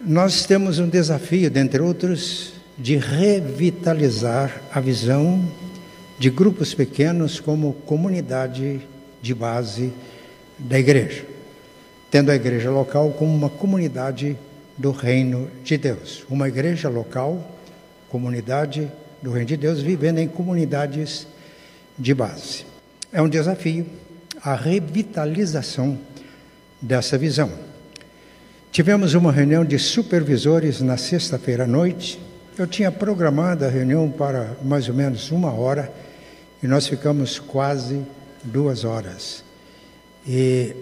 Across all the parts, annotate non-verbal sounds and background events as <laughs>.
Nós temos um desafio, dentre outros, de revitalizar a visão de grupos pequenos como comunidade de base da igreja, tendo a igreja local como uma comunidade do reino de Deus, uma igreja local, comunidade do reino de Deus, vivendo em comunidades de base. É um desafio a revitalização dessa visão. Tivemos uma reunião de supervisores na sexta-feira à noite. Eu tinha programado a reunião para mais ou menos uma hora e nós ficamos quase duas horas. E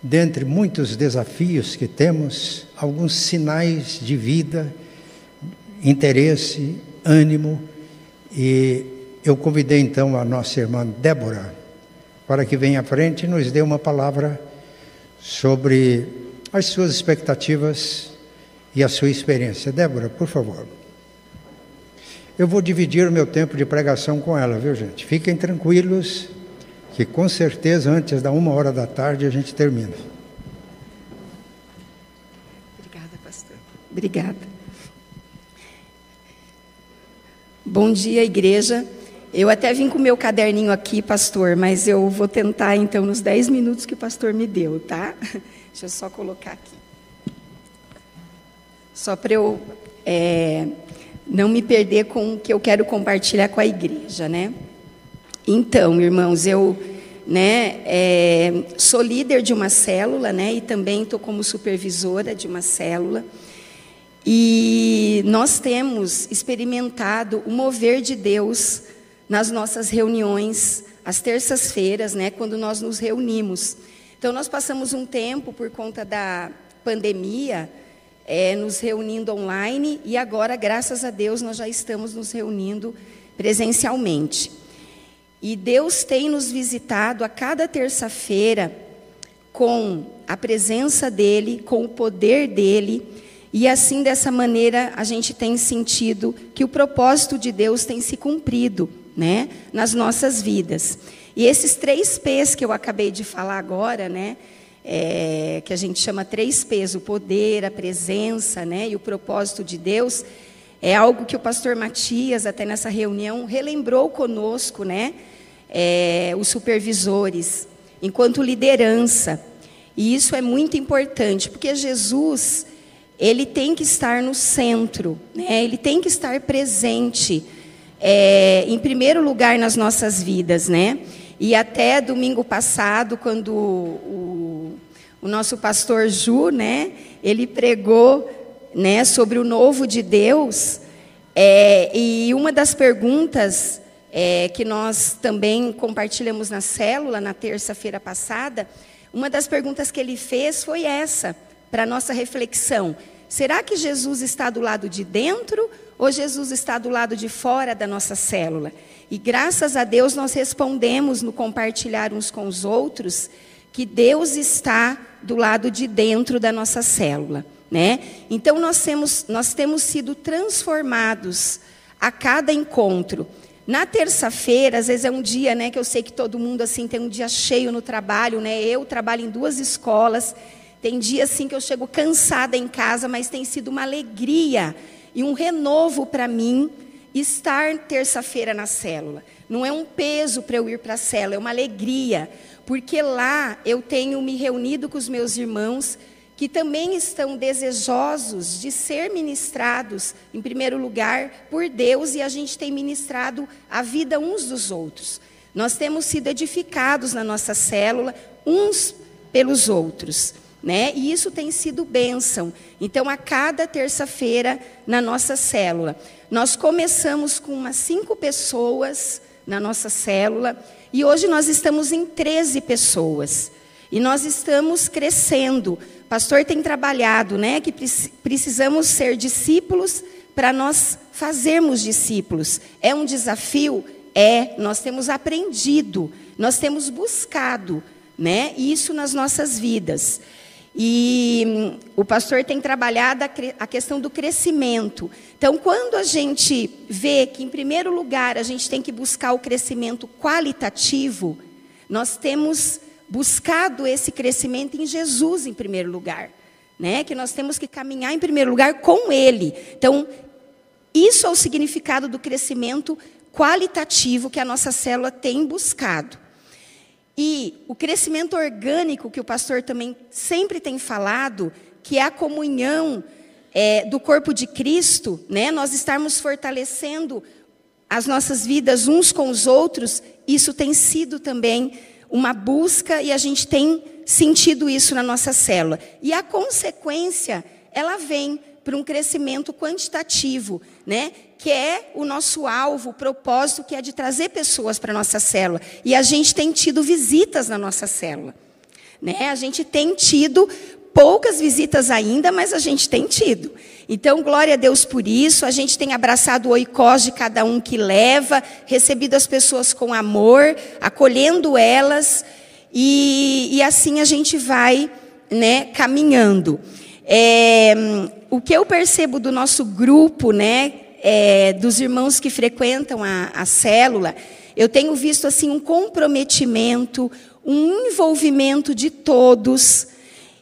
dentre muitos desafios que temos, alguns sinais de vida, interesse, ânimo, e eu convidei então a nossa irmã Débora para que venha à frente e nos dê uma palavra sobre as suas expectativas e a sua experiência. Débora, por favor. Eu vou dividir o meu tempo de pregação com ela, viu, gente? Fiquem tranquilos, que com certeza antes da uma hora da tarde a gente termina. Obrigada, pastor. Obrigada. Bom dia, igreja. Eu até vim com o meu caderninho aqui, pastor, mas eu vou tentar então nos 10 minutos que o pastor me deu, tá? Deixa eu só colocar aqui. Só para eu é, não me perder com o que eu quero compartilhar com a igreja, né? Então, irmãos, eu né, é, sou líder de uma célula, né? E também estou como supervisora de uma célula. E nós temos experimentado o mover de Deus nas nossas reuniões, às terças-feiras, né, quando nós nos reunimos. Então, nós passamos um tempo, por conta da pandemia, é, nos reunindo online e agora, graças a Deus, nós já estamos nos reunindo presencialmente. E Deus tem nos visitado a cada terça-feira com a presença dEle, com o poder dEle, e assim, dessa maneira, a gente tem sentido que o propósito de Deus tem se cumprido né, nas nossas vidas. E esses três P's que eu acabei de falar agora, né, é, que a gente chama três P's, o poder, a presença, né, e o propósito de Deus, é algo que o pastor Matias, até nessa reunião, relembrou conosco, né, é, os supervisores, enquanto liderança. E isso é muito importante, porque Jesus, ele tem que estar no centro, né, ele tem que estar presente, é, em primeiro lugar nas nossas vidas, né? E até domingo passado, quando o, o nosso pastor Ju, né, ele pregou, né, sobre o novo de Deus, é, e uma das perguntas é, que nós também compartilhamos na célula na terça-feira passada, uma das perguntas que ele fez foi essa, para nossa reflexão: será que Jesus está do lado de dentro ou Jesus está do lado de fora da nossa célula? E graças a Deus nós respondemos no compartilhar uns com os outros que Deus está do lado de dentro da nossa célula, né? Então nós temos, nós temos sido transformados a cada encontro. Na terça-feira, às vezes é um dia, né, que eu sei que todo mundo assim tem um dia cheio no trabalho, né? Eu trabalho em duas escolas. Tem dia assim que eu chego cansada em casa, mas tem sido uma alegria e um renovo para mim estar terça-feira na célula. Não é um peso para eu ir para a célula, é uma alegria, porque lá eu tenho me reunido com os meus irmãos que também estão desejosos de ser ministrados, em primeiro lugar, por Deus, e a gente tem ministrado a vida uns dos outros. Nós temos sido edificados na nossa célula, uns pelos outros. Né? E isso tem sido bênção. Então, a cada terça-feira, na nossa célula, nós começamos com umas cinco pessoas na nossa célula, e hoje nós estamos em 13 pessoas. E nós estamos crescendo. O pastor tem trabalhado, né, que precisamos ser discípulos para nós fazermos discípulos. É um desafio? É, nós temos aprendido, nós temos buscado, né, isso nas nossas vidas. E hum, o pastor tem trabalhado a questão do crescimento. Então, quando a gente vê que, em primeiro lugar, a gente tem que buscar o crescimento qualitativo, nós temos buscado esse crescimento em Jesus, em primeiro lugar. né? Que nós temos que caminhar em primeiro lugar com Ele. Então, isso é o significado do crescimento qualitativo que a nossa célula tem buscado. E o crescimento orgânico, que o pastor também sempre tem falado, que é a comunhão é, do corpo de Cristo, né? nós estarmos fortalecendo as nossas vidas uns com os outros, isso tem sido também uma busca e a gente tem sentido isso na nossa célula. E a consequência, ela vem para um crescimento quantitativo, né? Que é o nosso alvo, o propósito, que é de trazer pessoas para a nossa célula. E a gente tem tido visitas na nossa célula. Né? A gente tem tido poucas visitas ainda, mas a gente tem tido. Então, glória a Deus por isso. A gente tem abraçado o oicós de cada um que leva, recebido as pessoas com amor, acolhendo elas, e, e assim a gente vai né, caminhando. É, o que eu percebo do nosso grupo, né, é, dos irmãos que frequentam a, a célula, eu tenho visto assim um comprometimento, um envolvimento de todos.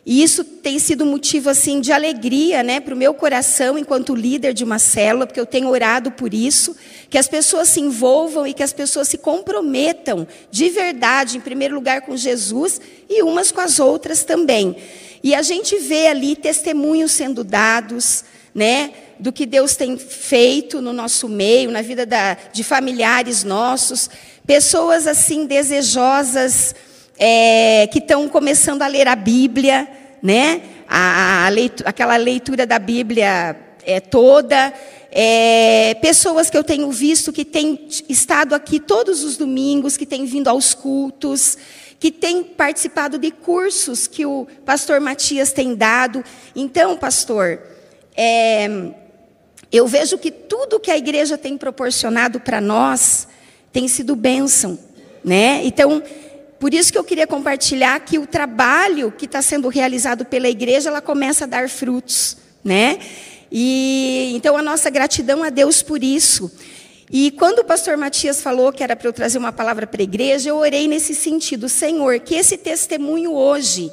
E isso tem sido motivo assim de alegria, né, para o meu coração enquanto líder de uma célula, porque eu tenho orado por isso, que as pessoas se envolvam e que as pessoas se comprometam de verdade, em primeiro lugar com Jesus e umas com as outras também. E a gente vê ali testemunhos sendo dados, né, do que Deus tem feito no nosso meio, na vida da, de familiares nossos, pessoas assim desejosas é, que estão começando a ler a Bíblia, né, a, a aquela leitura da Bíblia é, toda, é, pessoas que eu tenho visto que têm estado aqui todos os domingos, que têm vindo aos cultos, que tem participado de cursos que o pastor Matias tem dado. Então, pastor, é, eu vejo que tudo que a igreja tem proporcionado para nós tem sido bênção, né? Então, por isso que eu queria compartilhar que o trabalho que está sendo realizado pela igreja, ela começa a dar frutos, né? E então a nossa gratidão a Deus por isso. E quando o pastor Matias falou que era para eu trazer uma palavra para a igreja, eu orei nesse sentido, Senhor, que esse testemunho hoje,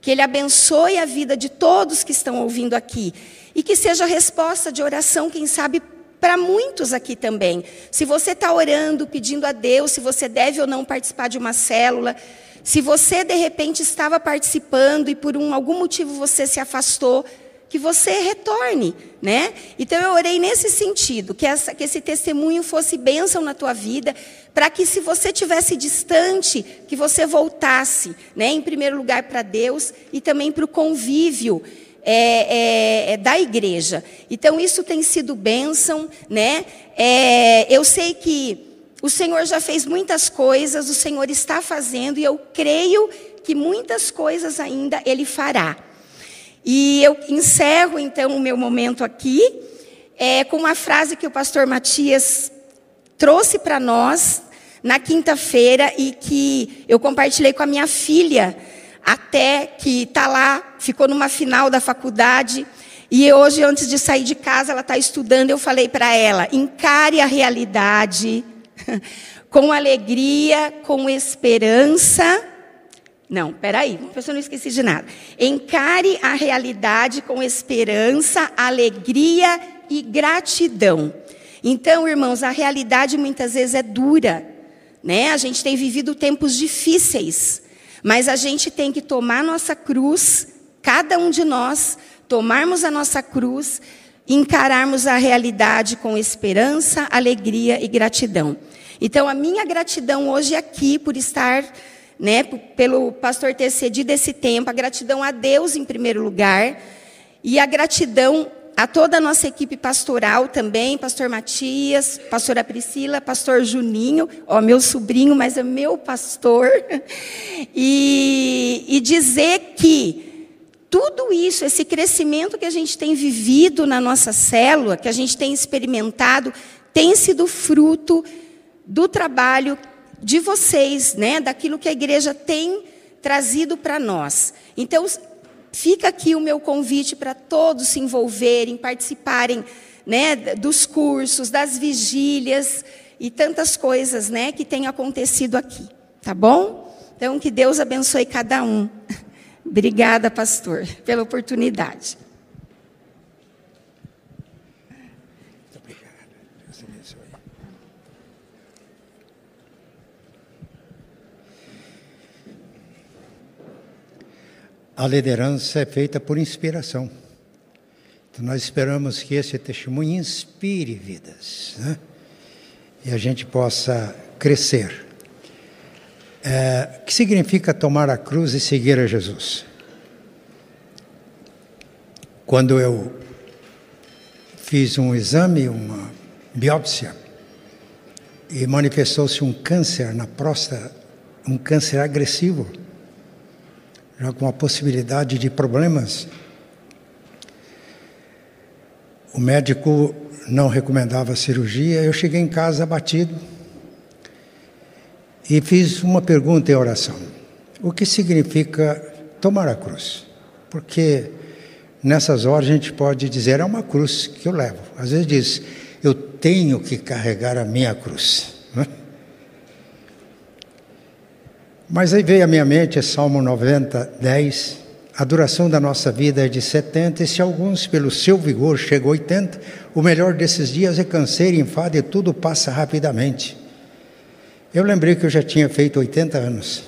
que ele abençoe a vida de todos que estão ouvindo aqui, e que seja resposta de oração, quem sabe, para muitos aqui também. Se você está orando, pedindo a Deus se você deve ou não participar de uma célula, se você de repente estava participando e por um, algum motivo você se afastou, que você retorne, né? Então eu orei nesse sentido, que, essa, que esse testemunho fosse bênção na tua vida, para que se você tivesse distante, que você voltasse, né? Em primeiro lugar para Deus e também para o convívio é, é, é, da igreja. Então isso tem sido bênção, né? É, eu sei que o Senhor já fez muitas coisas, o Senhor está fazendo e eu creio que muitas coisas ainda Ele fará. E eu encerro então o meu momento aqui é, com uma frase que o pastor Matias trouxe para nós na quinta-feira e que eu compartilhei com a minha filha, até que está lá, ficou numa final da faculdade. E hoje, antes de sair de casa, ela está estudando. Eu falei para ela: encare a realidade <laughs> com alegria, com esperança não, peraí, eu não esqueci de nada. Encare a realidade com esperança, alegria e gratidão. Então, irmãos, a realidade muitas vezes é dura, né? A gente tem vivido tempos difíceis, mas a gente tem que tomar nossa cruz, cada um de nós, tomarmos a nossa cruz, encararmos a realidade com esperança, alegria e gratidão. Então, a minha gratidão hoje aqui por estar né, pelo pastor ter cedido esse tempo, a gratidão a Deus em primeiro lugar, e a gratidão a toda a nossa equipe pastoral também, pastor Matias, pastora Priscila, pastor Juninho, ó, meu sobrinho, mas é meu pastor, e, e dizer que tudo isso, esse crescimento que a gente tem vivido na nossa célula, que a gente tem experimentado, tem sido fruto do trabalho de vocês, né, daquilo que a igreja tem trazido para nós. Então, fica aqui o meu convite para todos se envolverem, participarem, né, dos cursos, das vigílias e tantas coisas, né, que têm acontecido aqui, tá bom? Então, que Deus abençoe cada um. <laughs> Obrigada, pastor, pela oportunidade. Muito obrigado. Deus abençoe. A liderança é feita por inspiração. Então, nós esperamos que esse testemunho inspire vidas, né? E a gente possa crescer. É, o que significa tomar a cruz e seguir a Jesus? Quando eu fiz um exame, uma biópsia, e manifestou-se um câncer na próstata, um câncer agressivo, já com a possibilidade de problemas. O médico não recomendava cirurgia, eu cheguei em casa abatido e fiz uma pergunta em oração: o que significa tomar a cruz? Porque nessas horas a gente pode dizer é uma cruz que eu levo. Às vezes diz eu tenho que carregar a minha cruz. Né? Mas aí veio à minha mente Salmo 90, 10. A duração da nossa vida é de 70, e se alguns, pelo seu vigor, chegam a 80, o melhor desses dias é canseiro enfado e tudo passa rapidamente. Eu lembrei que eu já tinha feito 80 anos.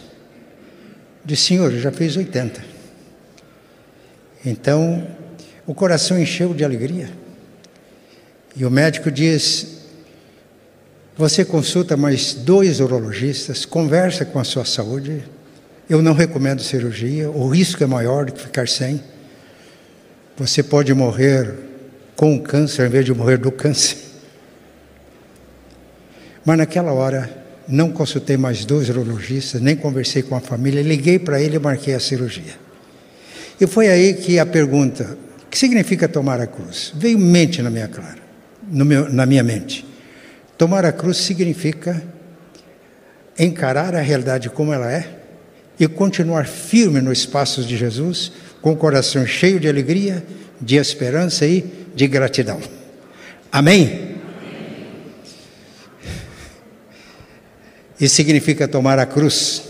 Disse, Senhor, eu já fiz 80. Então, o coração encheu de alegria. E o médico diz: Você consulta mais dois urologistas, conversa com a sua saúde. Eu não recomendo cirurgia, o risco é maior do que ficar sem. Você pode morrer com o câncer em vez de morrer do câncer. Mas naquela hora, não consultei mais dois urologistas, nem conversei com a família, liguei para ele e marquei a cirurgia. E foi aí que a pergunta: o que significa tomar a cruz? Veio mente na minha clara meu, na minha mente. Tomar a cruz significa encarar a realidade como ela é e continuar firme nos passos de Jesus, com o coração cheio de alegria, de esperança e de gratidão. Amém? Isso significa tomar a cruz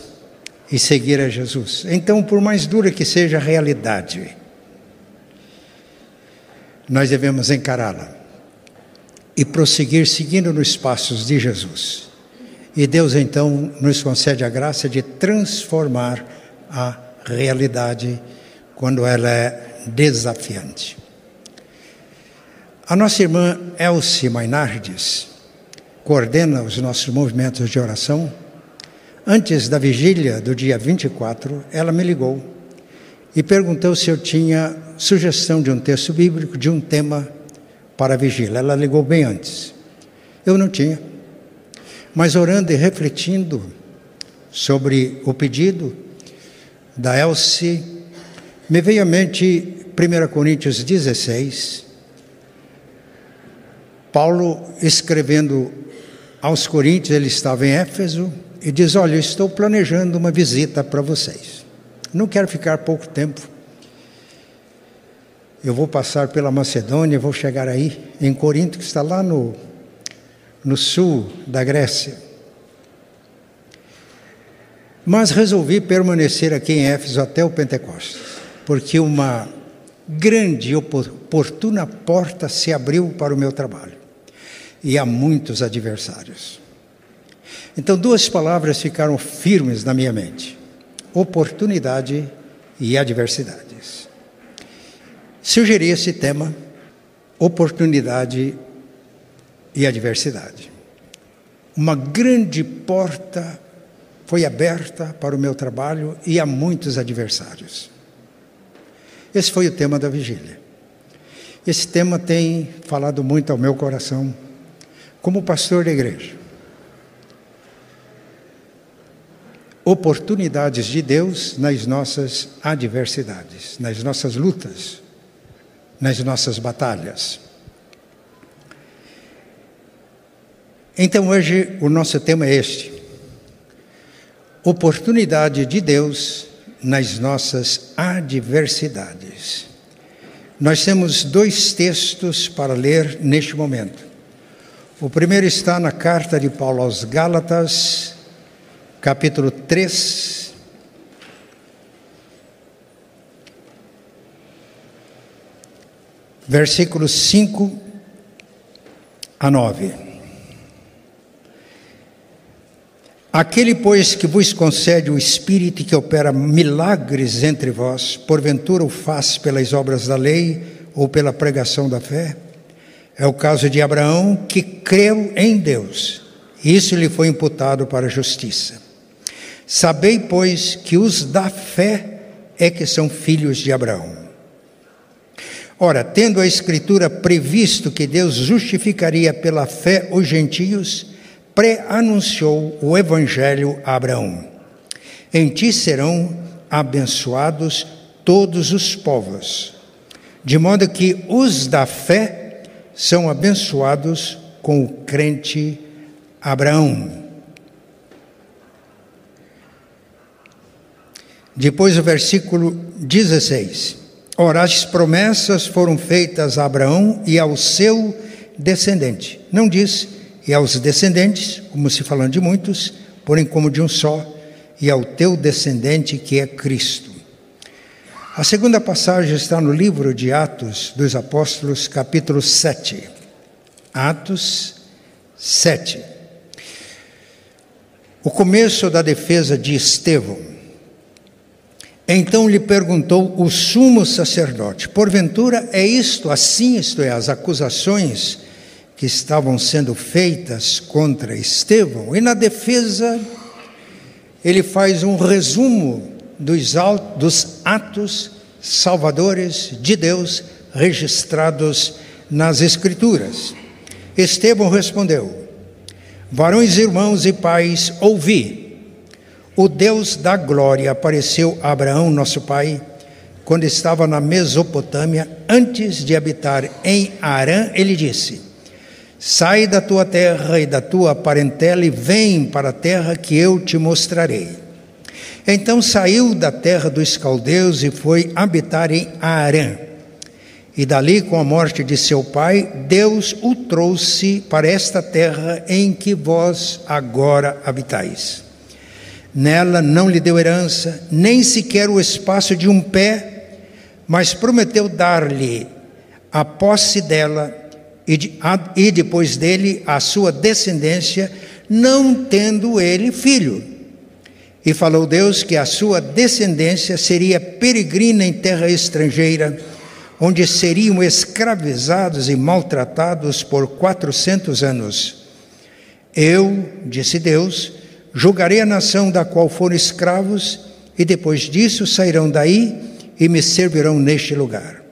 e seguir a Jesus. Então, por mais dura que seja a realidade, nós devemos encará-la e prosseguir seguindo nos passos de Jesus. E Deus então nos concede a graça de transformar a realidade quando ela é desafiante. A nossa irmã Elsie Mainardes coordena os nossos movimentos de oração. Antes da vigília do dia 24, ela me ligou e perguntou se eu tinha sugestão de um texto bíblico, de um tema para a vigília. Ela ligou bem antes. Eu não tinha. Mas orando e refletindo sobre o pedido da Elsie, me veio à mente 1 Coríntios 16, Paulo escrevendo aos Coríntios, ele estava em Éfeso, e diz: Olha, eu estou planejando uma visita para vocês. Não quero ficar pouco tempo eu vou passar pela Macedônia, vou chegar aí, em Corinto, que está lá no, no sul da Grécia. Mas resolvi permanecer aqui em Éfeso até o Pentecostes, porque uma grande oportuna porta se abriu para o meu trabalho. E há muitos adversários. Então, duas palavras ficaram firmes na minha mente: oportunidade e adversidades sugeri esse tema, oportunidade e adversidade. Uma grande porta foi aberta para o meu trabalho e há muitos adversários. Esse foi o tema da vigília. Esse tema tem falado muito ao meu coração, como pastor da igreja. Oportunidades de Deus nas nossas adversidades, nas nossas lutas nas nossas batalhas. Então hoje o nosso tema é este: oportunidade de Deus nas nossas adversidades. Nós temos dois textos para ler neste momento. O primeiro está na carta de Paulo aos Gálatas, capítulo 3, versículos 5 a 9. Aquele, pois, que vos concede o Espírito e que opera milagres entre vós, porventura o faz pelas obras da lei ou pela pregação da fé? É o caso de Abraão, que creu em Deus, isso lhe foi imputado para a justiça. Sabei, pois, que os da fé é que são filhos de Abraão. Ora, tendo a Escritura previsto que Deus justificaria pela fé os gentios, pré-anunciou o Evangelho a Abraão. Em ti serão abençoados todos os povos, de modo que os da fé são abençoados com o crente Abraão. Depois o versículo 16. Ora, as promessas foram feitas a Abraão e ao seu descendente. Não diz e aos descendentes, como se falando de muitos, porém como de um só, e ao teu descendente que é Cristo. A segunda passagem está no livro de Atos dos Apóstolos, capítulo 7. Atos 7. O começo da defesa de Estevão. Então lhe perguntou o sumo sacerdote: Porventura é isto assim, isto é, as acusações que estavam sendo feitas contra Estevão? E na defesa, ele faz um resumo dos, atos salvadores de Deus registrados nas Escrituras. Estevão respondeu: Varões, irmãos e pais, ouvi o Deus da glória apareceu a Abraão, nosso pai, quando estava na Mesopotâmia, antes de habitar em Arã, ele disse: Sai da tua terra e da tua parentela e vem para a terra que eu te mostrarei. Então saiu da terra dos caldeus e foi habitar em Arã. E dali, com a morte de seu pai, Deus o trouxe para esta terra em que vós agora habitais. Nela não lhe deu herança, nem sequer o espaço de um pé, mas prometeu dar-lhe a posse dela e, de, a, e depois dele a sua descendência, não tendo ele filho. E falou Deus que a sua descendência seria peregrina em terra estrangeira, onde seriam escravizados e maltratados por quatrocentos anos. Eu, disse Deus, Julgarei a nação da qual foram escravos, e depois disso sairão daí e me servirão neste lugar.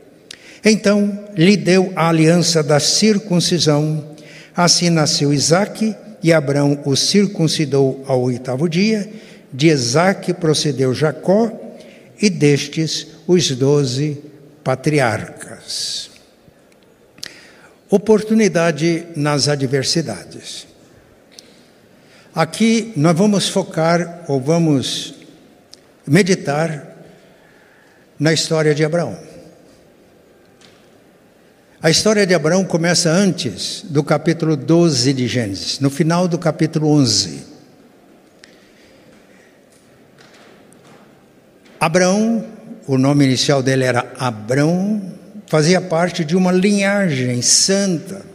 Então lhe deu a aliança da circuncisão. Assim nasceu Isaque, e Abraão o circuncidou ao oitavo dia. De Isaque procedeu Jacó, e destes os doze patriarcas. Oportunidade nas adversidades. Aqui nós vamos focar ou vamos meditar na história de Abraão. A história de Abraão começa antes do capítulo 12 de Gênesis, no final do capítulo 11. Abraão, o nome inicial dele era Abrão, fazia parte de uma linhagem santa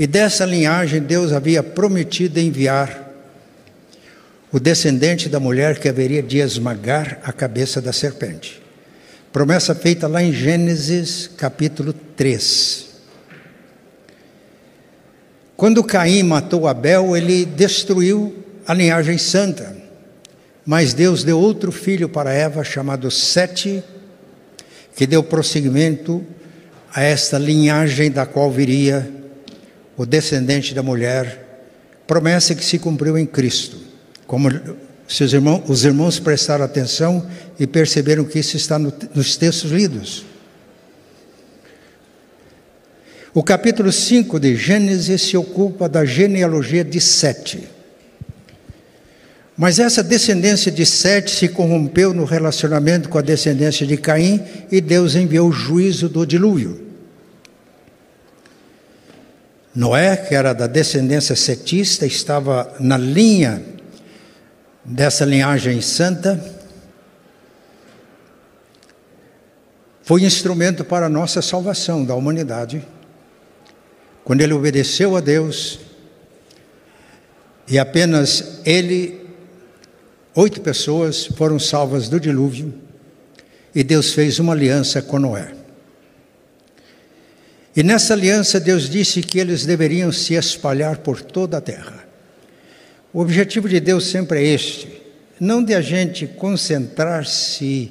e dessa linhagem Deus havia prometido enviar o descendente da mulher que haveria de esmagar a cabeça da serpente. Promessa feita lá em Gênesis capítulo 3. Quando Caim matou Abel, ele destruiu a linhagem santa. Mas Deus deu outro filho para Eva, chamado Sete, que deu prosseguimento a esta linhagem da qual viria o descendente da mulher, promessa que se cumpriu em Cristo. Como seus irmãos, os irmãos prestaram atenção e perceberam que isso está no, nos textos lidos. O capítulo 5 de Gênesis se ocupa da genealogia de Sete. Mas essa descendência de Sete se corrompeu no relacionamento com a descendência de Caim e Deus enviou o juízo do dilúvio. Noé, que era da descendência setista, estava na linha dessa linhagem santa. foi instrumento para a nossa salvação da humanidade. Quando ele obedeceu a Deus, e apenas ele, oito pessoas foram salvas do dilúvio, e Deus fez uma aliança com Noé. E nessa aliança, Deus disse que eles deveriam se espalhar por toda a terra. O objetivo de Deus sempre é este: não de a gente concentrar-se,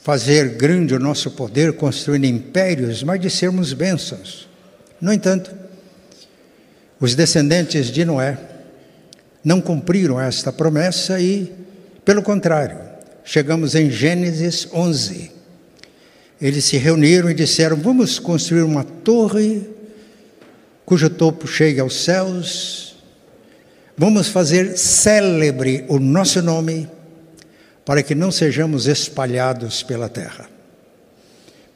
fazer grande o nosso poder, construindo impérios, mas de sermos bênçãos. No entanto, os descendentes de Noé não cumpriram esta promessa e, pelo contrário, chegamos em Gênesis 11 eles se reuniram e disseram: Vamos construir uma torre cujo topo chegue aos céus. Vamos fazer célebre o nosso nome, para que não sejamos espalhados pela terra.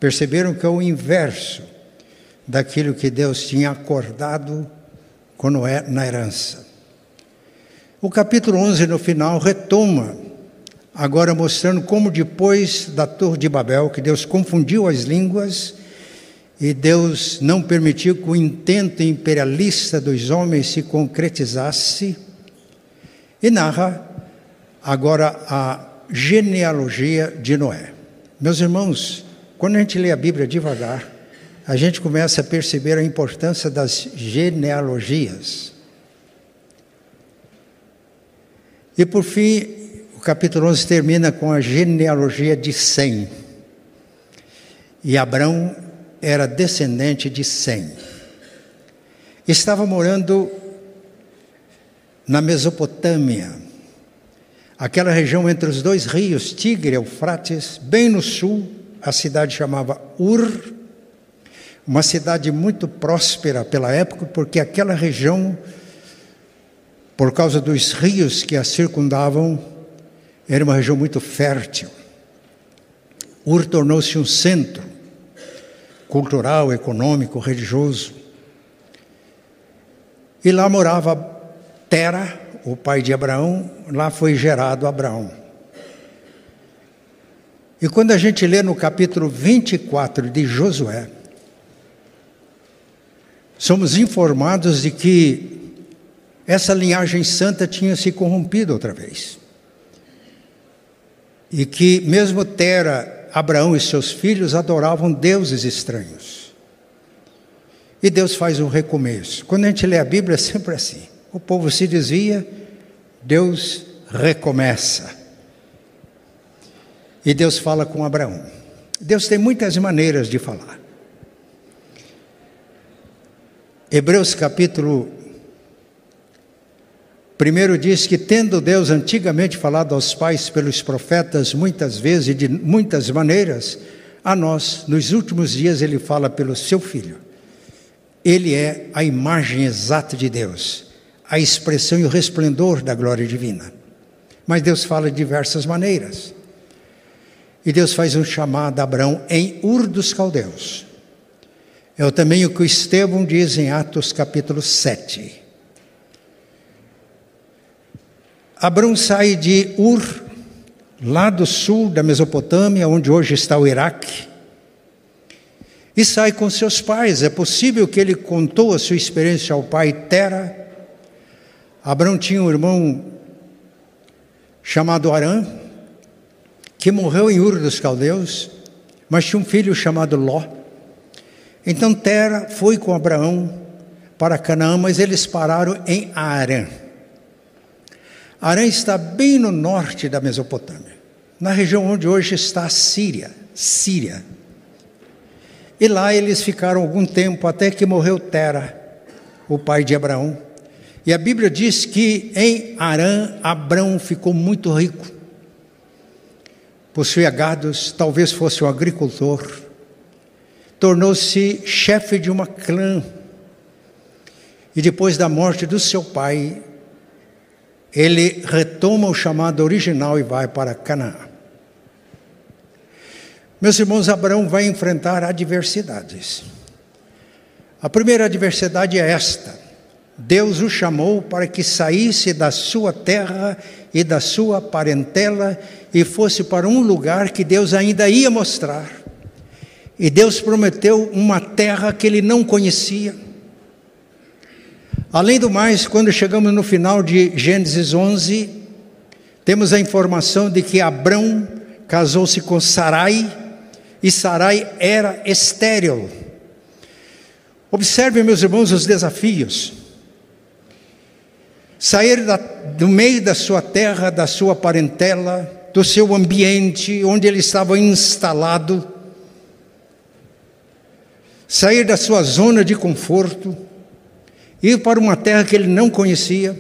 Perceberam que é o inverso daquilo que Deus tinha acordado quando é na herança. O capítulo 11, no final, retoma agora mostrando como depois da Torre de Babel, que Deus confundiu as línguas e Deus não permitiu que o intento imperialista dos homens se concretizasse, e narra agora a genealogia de Noé. Meus irmãos, quando a gente lê a Bíblia devagar, a gente começa a perceber a importância das genealogias. E por fim, capítulo 11 termina com a genealogia de Sem. E Abraão era descendente de Sem. Estava morando na Mesopotâmia, aquela região entre os dois rios, Tigre e Eufrates, bem no sul, a cidade chamava Ur, uma cidade muito próspera pela época, porque aquela região, por causa dos rios que a circundavam, era uma região muito fértil. Ur tornou-se um centro cultural, econômico, religioso. E lá morava Tera, o pai de Abraão, lá foi gerado Abraão. E quando a gente lê no capítulo 24 de Josué, somos informados de que essa linhagem santa tinha se corrompido outra vez e que mesmo Tera, Abraão e seus filhos adoravam deuses estranhos. E Deus faz um recomeço. Quando a gente lê a Bíblia é sempre assim. O povo se desvia, Deus recomeça. E Deus fala com Abraão. Deus tem muitas maneiras de falar. Hebreus capítulo Primeiro diz que, tendo Deus antigamente falado aos pais pelos profetas, muitas vezes e de muitas maneiras, a nós, nos últimos dias, ele fala pelo seu filho. Ele é a imagem exata de Deus, a expressão e o resplendor da glória divina. Mas Deus fala de diversas maneiras. E Deus faz um chamado a Abraão em Ur dos Caldeus. É também o que Estevão diz em Atos capítulo 7. Abraão sai de Ur, lá do sul da Mesopotâmia, onde hoje está o Iraque, e sai com seus pais. É possível que ele contou a sua experiência ao pai Tera. Abraão tinha um irmão chamado Arã, que morreu em Ur dos Caldeus, mas tinha um filho chamado Ló. Então Tera foi com Abraão para Canaã, mas eles pararam em Arã. Arã está bem no norte da Mesopotâmia, na região onde hoje está a Síria, Síria. E lá eles ficaram algum tempo até que morreu Tera, o pai de Abraão. E a Bíblia diz que em Arã, Abraão ficou muito rico. Possuía gados, talvez fosse um agricultor. Tornou-se chefe de uma clã. E depois da morte do seu pai, ele retoma o chamado original e vai para Canaã. Meus irmãos, Abraão vai enfrentar adversidades. A primeira adversidade é esta: Deus o chamou para que saísse da sua terra e da sua parentela e fosse para um lugar que Deus ainda ia mostrar. E Deus prometeu uma terra que ele não conhecia. Além do mais, quando chegamos no final de Gênesis 11, temos a informação de que Abrão casou-se com Sarai e Sarai era estéril. Observe, meus irmãos, os desafios. Sair da, do meio da sua terra, da sua parentela, do seu ambiente onde ele estava instalado, sair da sua zona de conforto, ir para uma terra que ele não conhecia,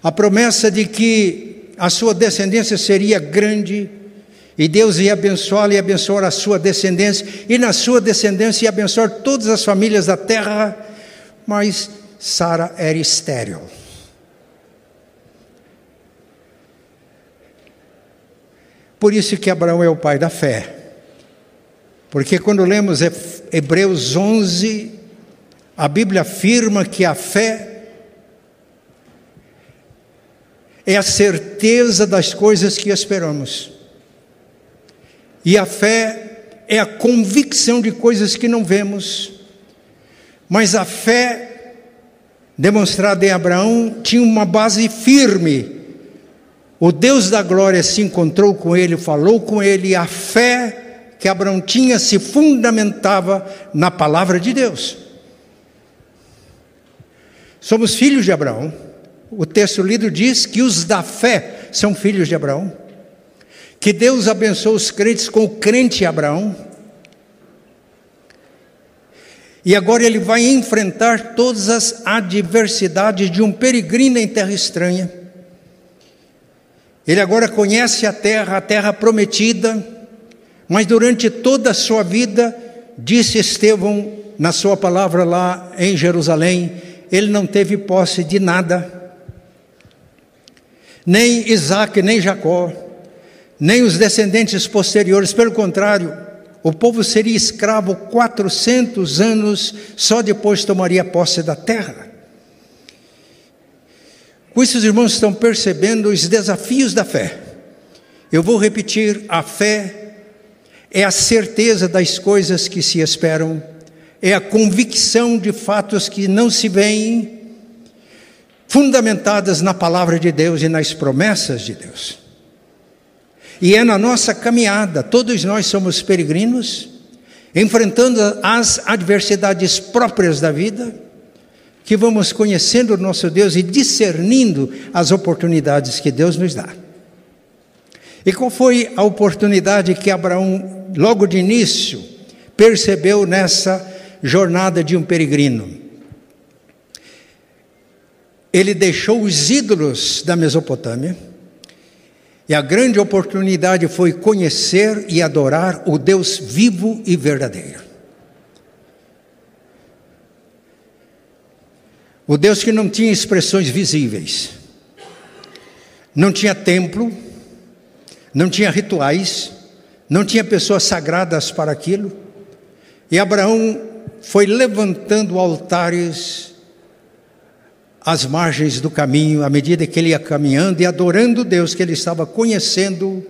a promessa de que a sua descendência seria grande, e Deus ia abençoá-la e abençoar a sua descendência, e na sua descendência ia abençoar todas as famílias da terra, mas Sara era estéril. Por isso que Abraão é o pai da fé. Porque quando lemos Hebreus 11, a Bíblia afirma que a fé é a certeza das coisas que esperamos. E a fé é a convicção de coisas que não vemos. Mas a fé demonstrada em Abraão tinha uma base firme. O Deus da glória se encontrou com ele, falou com ele, e a fé que Abraão tinha se fundamentava na palavra de Deus. Somos filhos de Abraão. O texto lido diz que os da fé são filhos de Abraão. Que Deus abençoou os crentes com o crente Abraão. E agora ele vai enfrentar todas as adversidades de um peregrino em terra estranha. Ele agora conhece a terra, a terra prometida, mas durante toda a sua vida, disse Estevão na sua palavra lá em Jerusalém, ele não teve posse de nada. Nem Isaac, nem Jacó, nem os descendentes posteriores, pelo contrário, o povo seria escravo 400 anos, só depois tomaria posse da terra. Com isso, os irmãos estão percebendo os desafios da fé. Eu vou repetir: a fé é a certeza das coisas que se esperam é a convicção de fatos que não se veem, fundamentadas na palavra de Deus e nas promessas de Deus. E é na nossa caminhada, todos nós somos peregrinos, enfrentando as adversidades próprias da vida, que vamos conhecendo o nosso Deus e discernindo as oportunidades que Deus nos dá. E qual foi a oportunidade que Abraão, logo de início, percebeu nessa jornada de um peregrino. Ele deixou os ídolos da Mesopotâmia, e a grande oportunidade foi conhecer e adorar o Deus vivo e verdadeiro. O Deus que não tinha expressões visíveis, não tinha templo, não tinha rituais, não tinha pessoas sagradas para aquilo. E Abraão foi levantando altares às margens do caminho, à medida que ele ia caminhando e adorando Deus que ele estava conhecendo,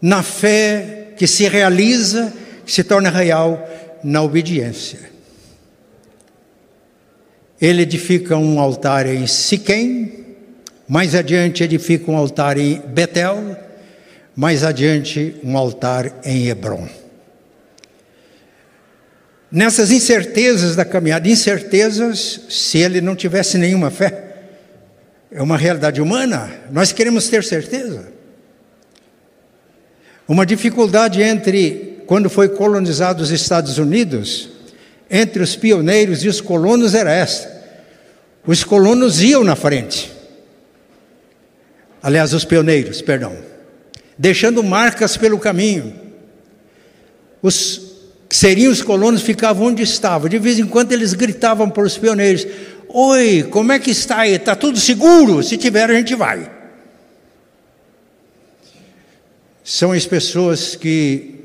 na fé que se realiza, que se torna real na obediência. Ele edifica um altar em Siquém, mais adiante edifica um altar em Betel, mais adiante um altar em Hebron. Nessas incertezas da caminhada, incertezas se ele não tivesse nenhuma fé. É uma realidade humana, nós queremos ter certeza. Uma dificuldade entre quando foi colonizado os Estados Unidos, entre os pioneiros e os colonos era essa. Os colonos iam na frente. Aliás, os pioneiros, perdão, deixando marcas pelo caminho. Os seriam os colonos, ficavam onde estavam. De vez em quando eles gritavam para os pioneiros: Oi, como é que está aí? Está tudo seguro? Se tiver, a gente vai. São as pessoas que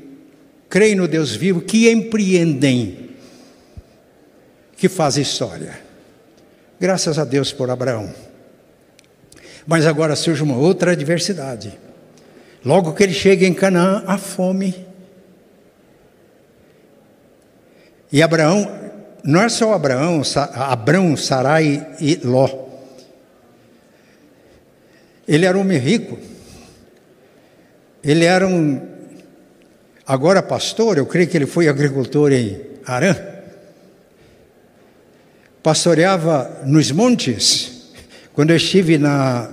creem no Deus vivo, que empreendem, que fazem história. Graças a Deus por Abraão. Mas agora surge uma outra adversidade. Logo que ele chega em Canaã, a fome E Abraão, não é só Abraão, Abrão, Sarai e Ló. Ele era um homem rico. Ele era um, agora pastor, eu creio que ele foi agricultor em Arã. Pastoreava nos montes. Quando eu estive na.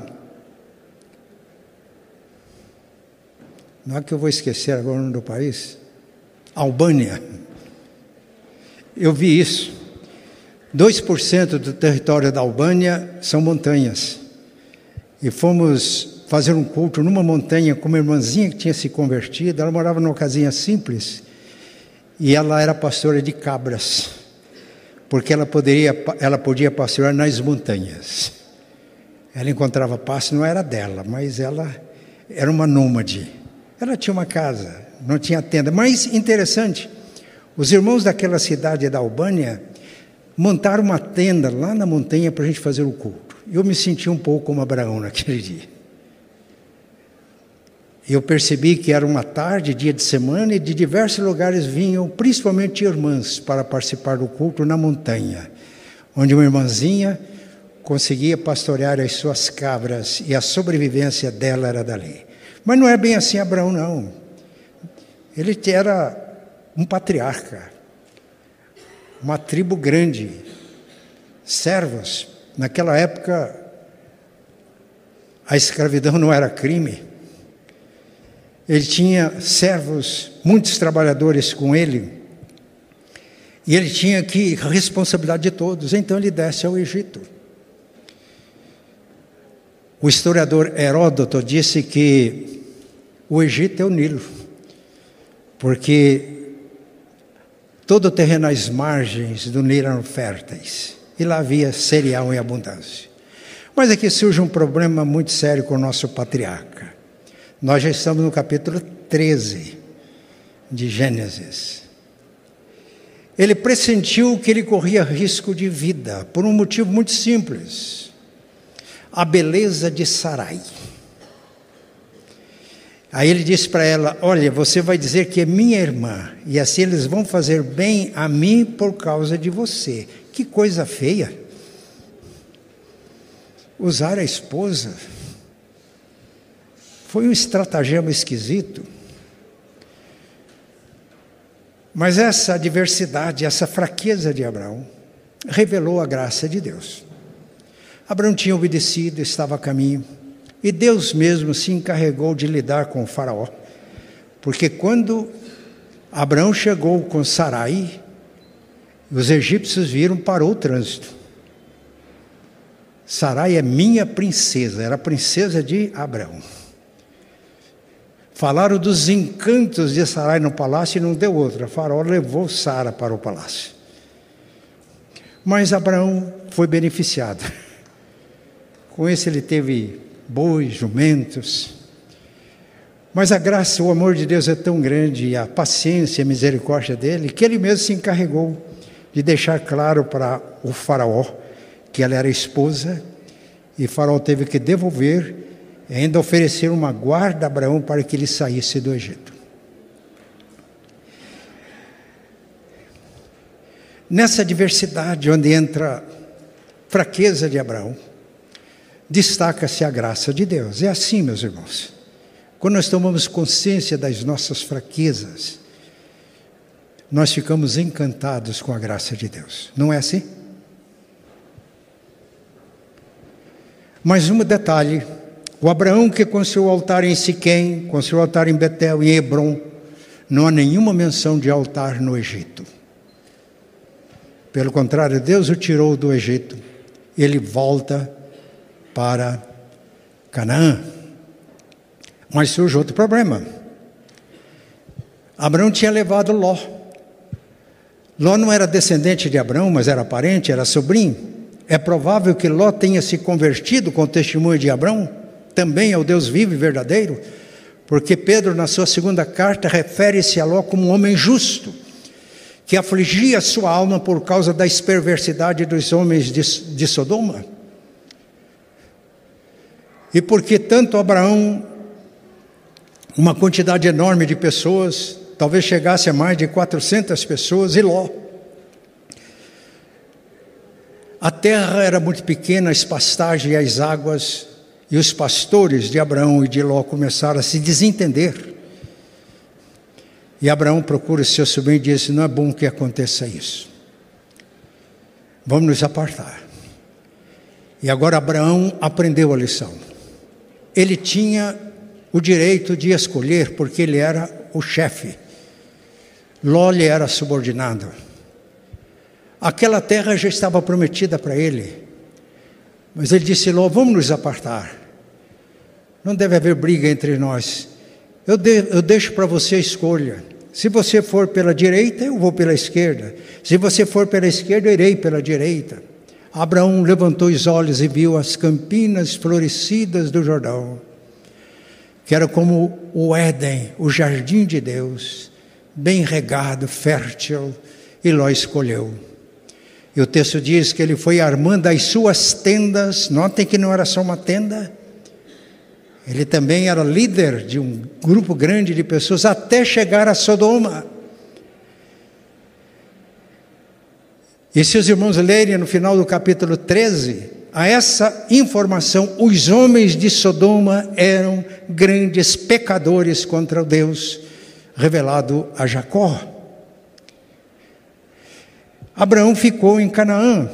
Não é que eu vou esquecer agora o nome do país? Albânia. Eu vi isso. 2% do território da Albânia são montanhas. E fomos fazer um culto numa montanha com uma irmãzinha que tinha se convertido. Ela morava numa casinha simples e ela era pastora de cabras, porque ela poderia, ela podia pastorear nas montanhas. Ela encontrava pasto, não era dela, mas ela era uma nômade. Ela tinha uma casa, não tinha tenda. Mas interessante, os irmãos daquela cidade da Albânia montaram uma tenda lá na montanha para a gente fazer o culto. Eu me senti um pouco como Abraão naquele <laughs> dia. Eu percebi que era uma tarde, dia de semana, e de diversos lugares vinham, principalmente irmãs, para participar do culto na montanha, onde uma irmãzinha conseguia pastorear as suas cabras e a sobrevivência dela era dali. Mas não é bem assim Abraão, não. Ele era um patriarca, uma tribo grande, servos. Naquela época, a escravidão não era crime. Ele tinha servos, muitos trabalhadores com ele. E ele tinha que responsabilidade de todos. Então ele desce ao Egito. O historiador Heródoto disse que o Egito é o Nilo, porque Todo o terreno às margens do Nilo eram férteis e lá havia cereal em abundância. Mas aqui surge um problema muito sério com o nosso patriarca. Nós já estamos no capítulo 13 de Gênesis. Ele pressentiu que ele corria risco de vida por um motivo muito simples: a beleza de Sarai. Aí ele disse para ela: Olha, você vai dizer que é minha irmã, e assim eles vão fazer bem a mim por causa de você. Que coisa feia. Usar a esposa foi um estratagema esquisito. Mas essa adversidade, essa fraqueza de Abraão, revelou a graça de Deus. Abraão tinha obedecido, estava a caminho. E Deus mesmo se encarregou de lidar com o Faraó. Porque quando Abraão chegou com Sarai, os egípcios viram, parou o trânsito. Sarai é minha princesa, era a princesa de Abraão. Falaram dos encantos de Sarai no palácio e não deu outra. Faraó levou Sara para o palácio. Mas Abraão foi beneficiado. Com isso ele teve bois, jumentos. Mas a graça, o amor de Deus é tão grande, a paciência, a misericórdia dele, que ele mesmo se encarregou de deixar claro para o Faraó que ela era esposa, e Faraó teve que devolver e ainda oferecer uma guarda a Abraão para que ele saísse do Egito. Nessa diversidade onde entra fraqueza de Abraão, destaca-se a graça de Deus. É assim, meus irmãos. Quando nós tomamos consciência das nossas fraquezas, nós ficamos encantados com a graça de Deus. Não é assim? Mais um detalhe: o Abraão que construiu o altar em Siquém, construiu o altar em Betel e Hebron, não há nenhuma menção de altar no Egito. Pelo contrário, Deus o tirou do Egito, ele volta para Canaã. Mas surge outro problema. Abraão tinha levado Ló. Ló não era descendente de Abraão, mas era parente, era sobrinho. É provável que Ló tenha se convertido com o testemunho de Abraão, também ao Deus vivo e verdadeiro, porque Pedro, na sua segunda carta, refere-se a Ló como um homem justo, que afligia sua alma por causa da perversidade dos homens de, de Sodoma. E porque tanto Abraão, uma quantidade enorme de pessoas, talvez chegasse a mais de 400 pessoas, e Ló, A terra era muito pequena, as pastagens e as águas, e os pastores de Abraão e de Ló começaram a se desentender. E Abraão procura seu sobrinho e diz: Não é bom que aconteça isso. Vamos nos apartar. E agora Abraão aprendeu a lição. Ele tinha o direito de escolher, porque ele era o chefe. Ló lhe era subordinado. Aquela terra já estava prometida para ele. Mas ele disse: Ló, vamos nos apartar. Não deve haver briga entre nós. Eu, de, eu deixo para você a escolha. Se você for pela direita, eu vou pela esquerda. Se você for pela esquerda, eu irei pela direita. Abraão levantou os olhos e viu as campinas florescidas do Jordão, que era como o Éden, o jardim de Deus, bem regado, fértil, e Ló escolheu. E o texto diz que ele foi armando as suas tendas. Notem que não era só uma tenda. Ele também era líder de um grupo grande de pessoas até chegar a Sodoma. E se os irmãos lerem no final do capítulo 13, a essa informação, os homens de Sodoma eram grandes pecadores contra o Deus revelado a Jacó. Abraão ficou em Canaã.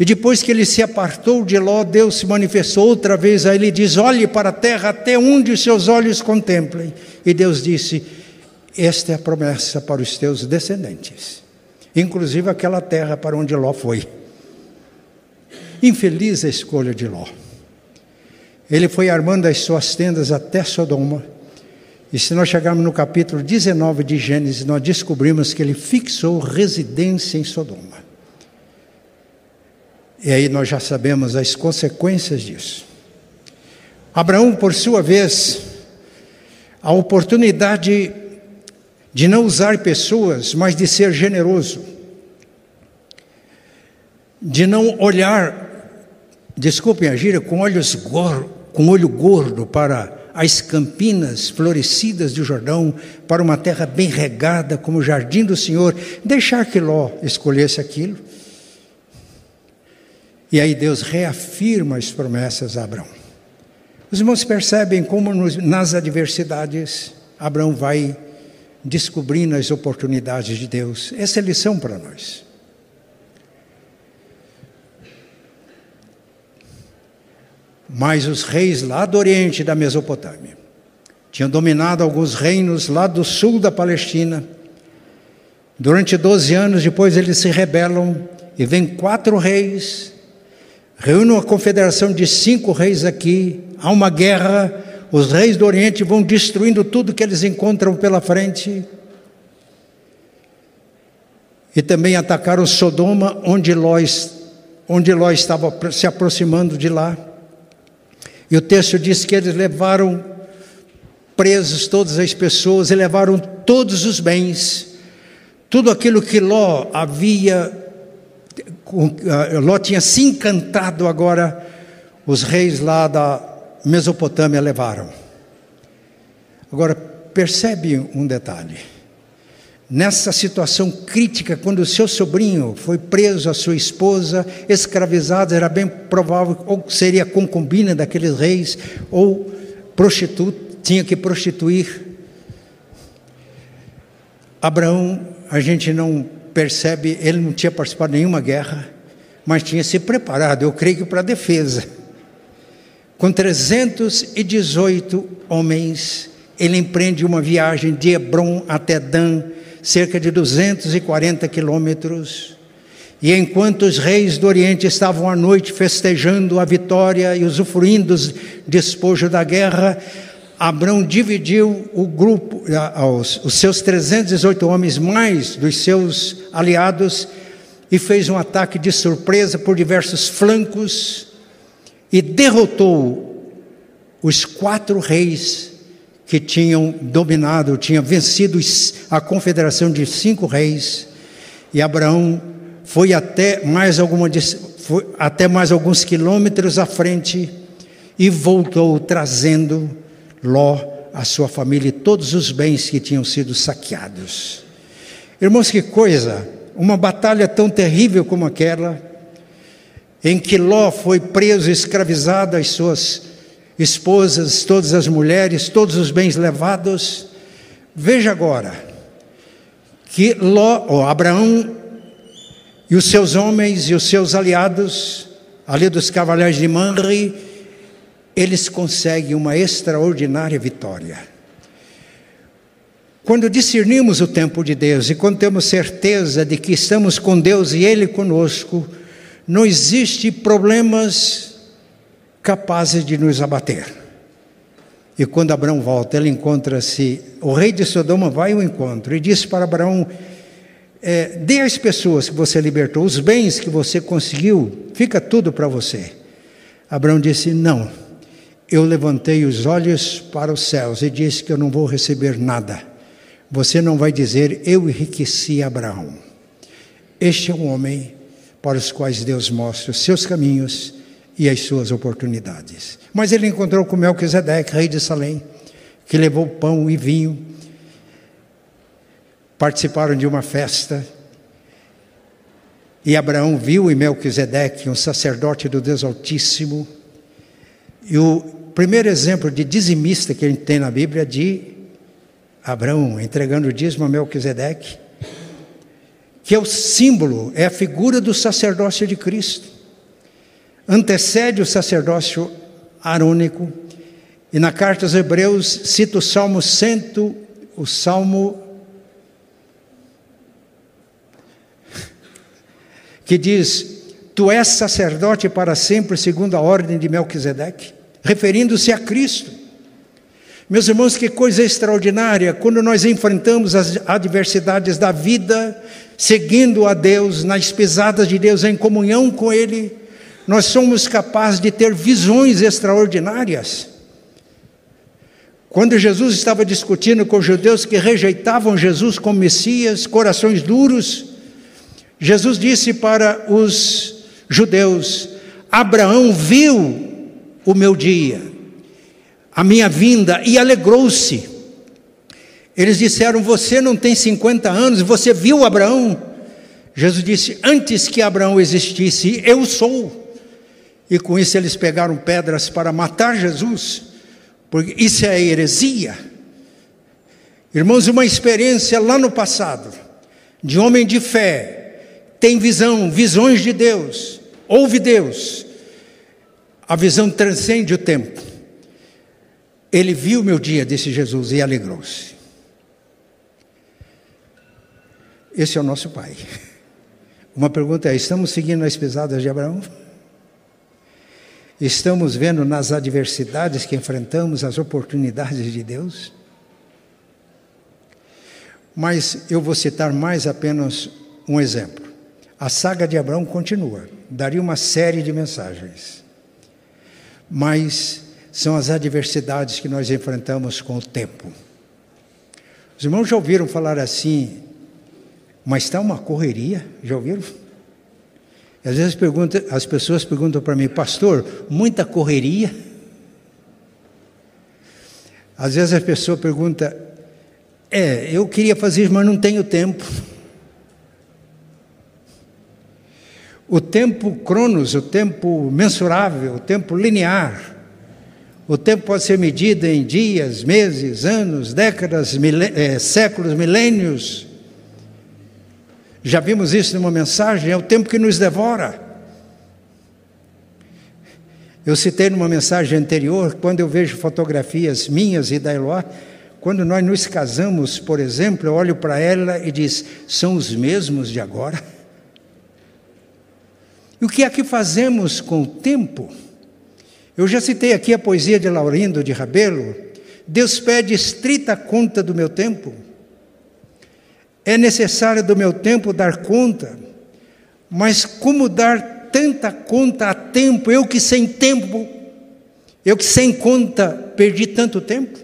E depois que ele se apartou de Ló, Deus se manifestou outra vez a ele e diz: Olhe para a terra até onde os seus olhos contemplem. E Deus disse: Esta é a promessa para os teus descendentes, inclusive aquela terra para onde Ló foi. Infeliz a escolha de Ló. Ele foi armando as suas tendas até Sodoma e se nós chegarmos no capítulo 19 de Gênesis, nós descobrimos que ele fixou residência em Sodoma. E aí nós já sabemos as consequências disso. Abraão, por sua vez, a oportunidade de não usar pessoas, mas de ser generoso, de não olhar, desculpem a gíria, com olhos com olho gordo para as campinas florescidas do Jordão para uma terra bem regada, como o jardim do Senhor, deixar que Ló escolhesse aquilo. E aí Deus reafirma as promessas a Abraão. Os irmãos percebem como nas adversidades Abraão vai descobrindo as oportunidades de Deus. Essa é lição para nós. Mas os reis lá do Oriente da Mesopotâmia tinham dominado alguns reinos lá do sul da Palestina. Durante 12 anos depois eles se rebelam e vêm quatro reis, reúnem uma confederação de cinco reis aqui, há uma guerra, os reis do Oriente vão destruindo tudo que eles encontram pela frente. E também atacaram Sodoma, onde Ló, onde Ló estava se aproximando de lá. E o texto diz que eles levaram presos todas as pessoas e levaram todos os bens, tudo aquilo que Ló havia, ah, Ló tinha se encantado agora, os reis lá da Mesopotâmia levaram. Agora, percebe um detalhe. Nessa situação crítica, quando o seu sobrinho foi preso, a sua esposa escravizada, era bem provável ou seria concubina daqueles reis ou prostituta, tinha que prostituir. Abraão, a gente não percebe, ele não tinha participado de nenhuma guerra, mas tinha se preparado, eu creio que para a defesa. Com 318 homens, ele empreende uma viagem de Hebron até Dan, cerca de 240 quilômetros. E enquanto os reis do Oriente estavam à noite festejando a vitória e usufruindo dos despojos da guerra, Abraão dividiu o grupo, os seus 318 homens, mais dos seus aliados, e fez um ataque de surpresa por diversos flancos e derrotou os quatro reis que tinham dominado, tinham vencido a confederação de cinco reis, e Abraão foi até mais, alguma, foi até mais alguns quilômetros à frente e voltou trazendo Ló, a sua família e todos os bens que tinham sido saqueados. Irmãos, que coisa! Uma batalha tão terrível como aquela, em que Ló foi preso, escravizado, as suas esposas, todas as mulheres, todos os bens levados. Veja agora que Ló, ou Abraão e os seus homens e os seus aliados, ali dos cavaleiros de Manri, eles conseguem uma extraordinária vitória. Quando discernimos o tempo de Deus e quando temos certeza de que estamos com Deus e Ele conosco, não existe problemas capazes de nos abater. E quando Abraão volta, ele encontra-se, o rei de Sodoma vai ao encontro e diz para Abraão: é, dê às pessoas que você libertou, os bens que você conseguiu, fica tudo para você. Abraão disse: Não, eu levantei os olhos para os céus e disse que eu não vou receber nada. Você não vai dizer, eu enriqueci Abraão. Este é um homem para os quais Deus mostra os seus caminhos e as suas oportunidades. Mas ele encontrou com Melquisedeque, rei de Salém, que levou pão e vinho. Participaram de uma festa. E Abraão viu em Melquisedeque um sacerdote do Deus Altíssimo. E o primeiro exemplo de dizimista que a gente tem na Bíblia é de Abraão entregando o dízimo a Melquisedeque que é o símbolo, é a figura do sacerdócio de Cristo. Antecede o sacerdócio arônico, e na carta aos Hebreus cita o Salmo 100, o Salmo que diz: Tu és sacerdote para sempre, segundo a ordem de Melquisedeque, referindo-se a Cristo. Meus irmãos, que coisa extraordinária quando nós enfrentamos as adversidades da vida, seguindo a Deus, nas pisadas de Deus, em comunhão com Ele, nós somos capazes de ter visões extraordinárias. Quando Jesus estava discutindo com os judeus que rejeitavam Jesus como Messias, corações duros, Jesus disse para os judeus: Abraão viu o meu dia, a minha vinda, e alegrou-se. Eles disseram: Você não tem 50 anos, você viu Abraão? Jesus disse: Antes que Abraão existisse, eu sou. E com isso eles pegaram pedras para matar Jesus, porque isso é heresia. Irmãos, uma experiência lá no passado, de homem de fé, tem visão, visões de Deus, ouve Deus, a visão transcende o tempo. Ele viu meu dia, disse Jesus, e alegrou-se. Esse é o nosso Pai. <laughs> Uma pergunta é: estamos seguindo as pisadas de Abraão? Estamos vendo nas adversidades que enfrentamos as oportunidades de Deus? Mas eu vou citar mais apenas um exemplo. A saga de Abraão continua, daria uma série de mensagens. Mas são as adversidades que nós enfrentamos com o tempo. Os irmãos já ouviram falar assim, mas está uma correria, já ouviram? Às vezes pergunta, as pessoas perguntam para mim, pastor, muita correria? Às vezes a pessoa pergunta, é, eu queria fazer isso, mas não tenho tempo. O tempo cronos, o tempo mensurável, o tempo linear, o tempo pode ser medido em dias, meses, anos, décadas, é, séculos, milênios. Já vimos isso numa mensagem, é o tempo que nos devora. Eu citei numa mensagem anterior, quando eu vejo fotografias minhas e da Eloá, quando nós nos casamos, por exemplo, eu olho para ela e diz: são os mesmos de agora? E o que é que fazemos com o tempo? Eu já citei aqui a poesia de Laurindo de Rabelo. Deus pede estrita conta do meu tempo. É necessário do meu tempo dar conta, mas como dar tanta conta a tempo? Eu que sem tempo, eu que sem conta perdi tanto tempo?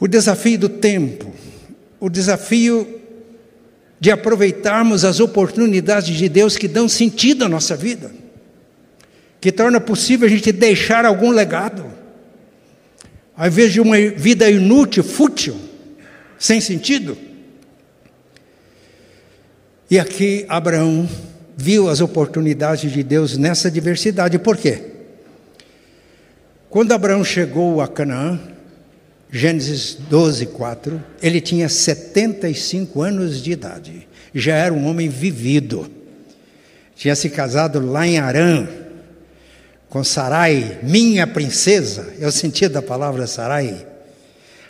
O desafio do tempo, o desafio de aproveitarmos as oportunidades de Deus que dão sentido à nossa vida, que torna possível a gente deixar algum legado ao invés de uma vida inútil, fútil, sem sentido. E aqui Abraão viu as oportunidades de Deus nessa diversidade. Por quê? Quando Abraão chegou a Canaã, Gênesis 12, 4, ele tinha 75 anos de idade. Já era um homem vivido. Tinha se casado lá em Arã, com Sarai, minha princesa. O sentido da palavra Sarai.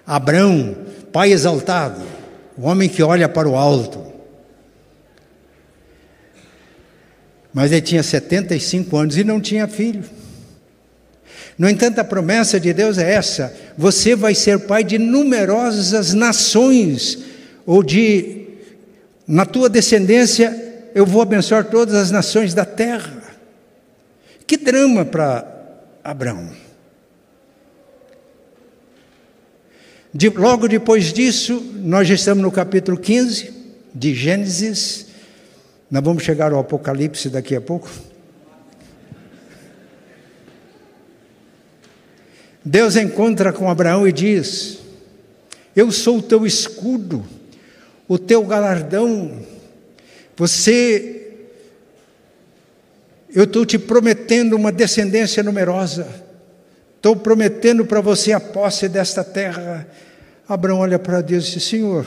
Abraão, pai exaltado, o homem que olha para o alto. Mas ele tinha 75 anos e não tinha filho. No entanto, a promessa de Deus é essa: você vai ser pai de numerosas nações, ou de, na tua descendência, eu vou abençoar todas as nações da terra. Que drama para Abraão. De, logo depois disso, nós já estamos no capítulo 15 de Gênesis, nós vamos chegar ao Apocalipse daqui a pouco. Deus encontra com Abraão e diz: Eu sou o teu escudo, o teu galardão. Você, eu estou te prometendo uma descendência numerosa. Estou prometendo para você a posse desta terra. Abraão olha para Deus e diz: Senhor,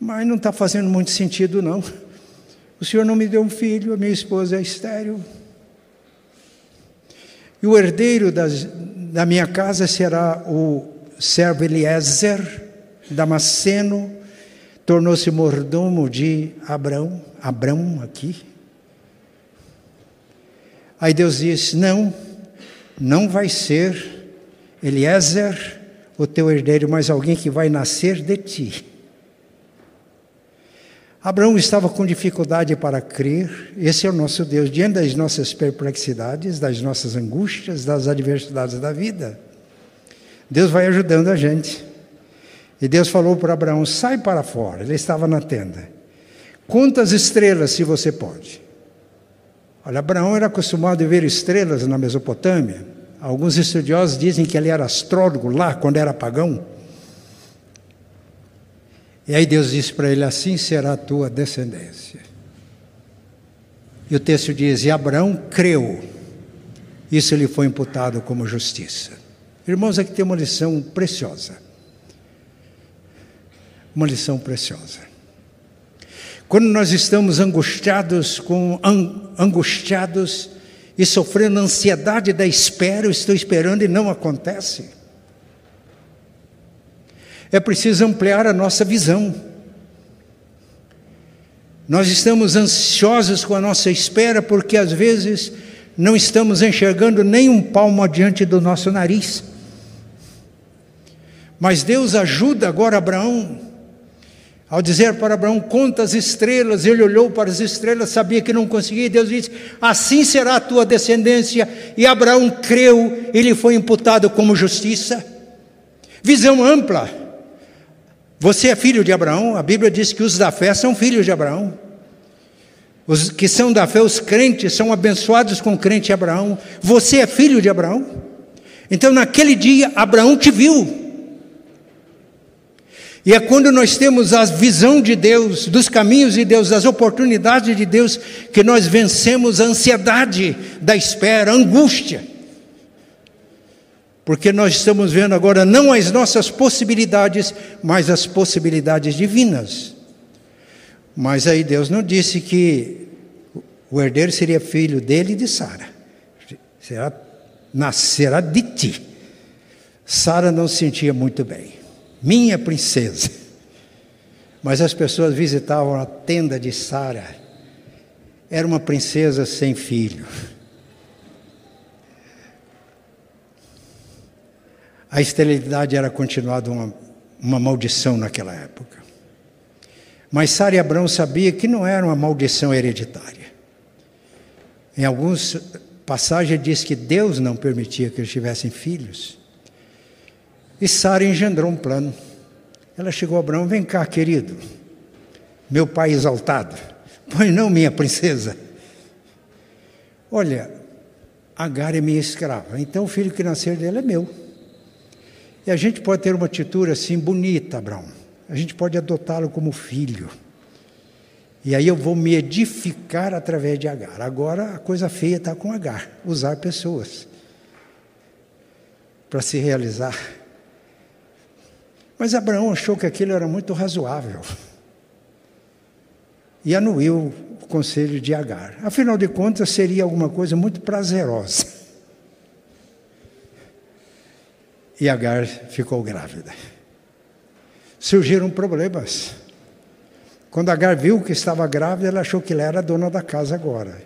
mas não está fazendo muito sentido, não. O Senhor não me deu um filho, a minha esposa é estéril. E o herdeiro das, da minha casa será o servo Eliezer, Damasceno, tornou-se mordomo de Abraão, Abraão aqui. Aí Deus disse: Não, não vai ser Eliezer o teu herdeiro, mas alguém que vai nascer de ti. Abraão estava com dificuldade para crer, esse é o nosso Deus, diante das nossas perplexidades, das nossas angústias, das adversidades da vida. Deus vai ajudando a gente. E Deus falou para Abraão: sai para fora. Ele estava na tenda. Conta as estrelas se você pode. Olha, Abraão era acostumado a ver estrelas na Mesopotâmia. Alguns estudiosos dizem que ele era astrólogo lá quando era pagão. E aí Deus disse para ele: Assim será a tua descendência. E o texto diz: E Abraão creu, isso lhe foi imputado como justiça. Irmãos, aqui tem uma lição preciosa. Uma lição preciosa. Quando nós estamos angustiados, com angustiados e sofrendo ansiedade da espera, eu estou esperando e não acontece. É preciso ampliar a nossa visão. Nós estamos ansiosos com a nossa espera porque às vezes não estamos enxergando nem um palmo adiante do nosso nariz. Mas Deus ajuda agora Abraão. Ao dizer para Abraão, conta as estrelas, ele olhou para as estrelas, sabia que não conseguia, e Deus disse: Assim será a tua descendência. E Abraão creu, ele foi imputado como justiça. Visão ampla. Você é filho de Abraão? A Bíblia diz que os da fé são filhos de Abraão. Os que são da fé, os crentes, são abençoados com o crente Abraão. Você é filho de Abraão? Então, naquele dia, Abraão te viu. E é quando nós temos a visão de Deus, dos caminhos de Deus, das oportunidades de Deus, que nós vencemos a ansiedade da espera, a angústia porque nós estamos vendo agora não as nossas possibilidades, mas as possibilidades divinas. Mas aí Deus não disse que o herdeiro seria filho dele e de Sara. Será, nascerá de ti. Sara não se sentia muito bem. Minha princesa. Mas as pessoas visitavam a tenda de Sara. Era uma princesa sem filho. A esterilidade era continuada uma, uma maldição naquela época. Mas Sara e Abraão sabiam que não era uma maldição hereditária. Em algumas passagens diz que Deus não permitia que eles tivessem filhos. E Sara engendrou um plano. Ela chegou a Abraão: Vem cá, querido, meu pai exaltado. <laughs> Pois não, minha princesa. Olha, Agar é minha escrava, então o filho que nascer dela é meu. E a gente pode ter uma atitude assim bonita, Abraão. A gente pode adotá-lo como filho. E aí eu vou me edificar através de Agar. Agora a coisa feia está com Agar, usar pessoas para se realizar. Mas Abraão achou que aquilo era muito razoável e anuiu o conselho de Agar. Afinal de contas, seria alguma coisa muito prazerosa. E Agar ficou grávida. Surgiram problemas. Quando Agar viu que estava grávida, ela achou que ela era dona da casa agora.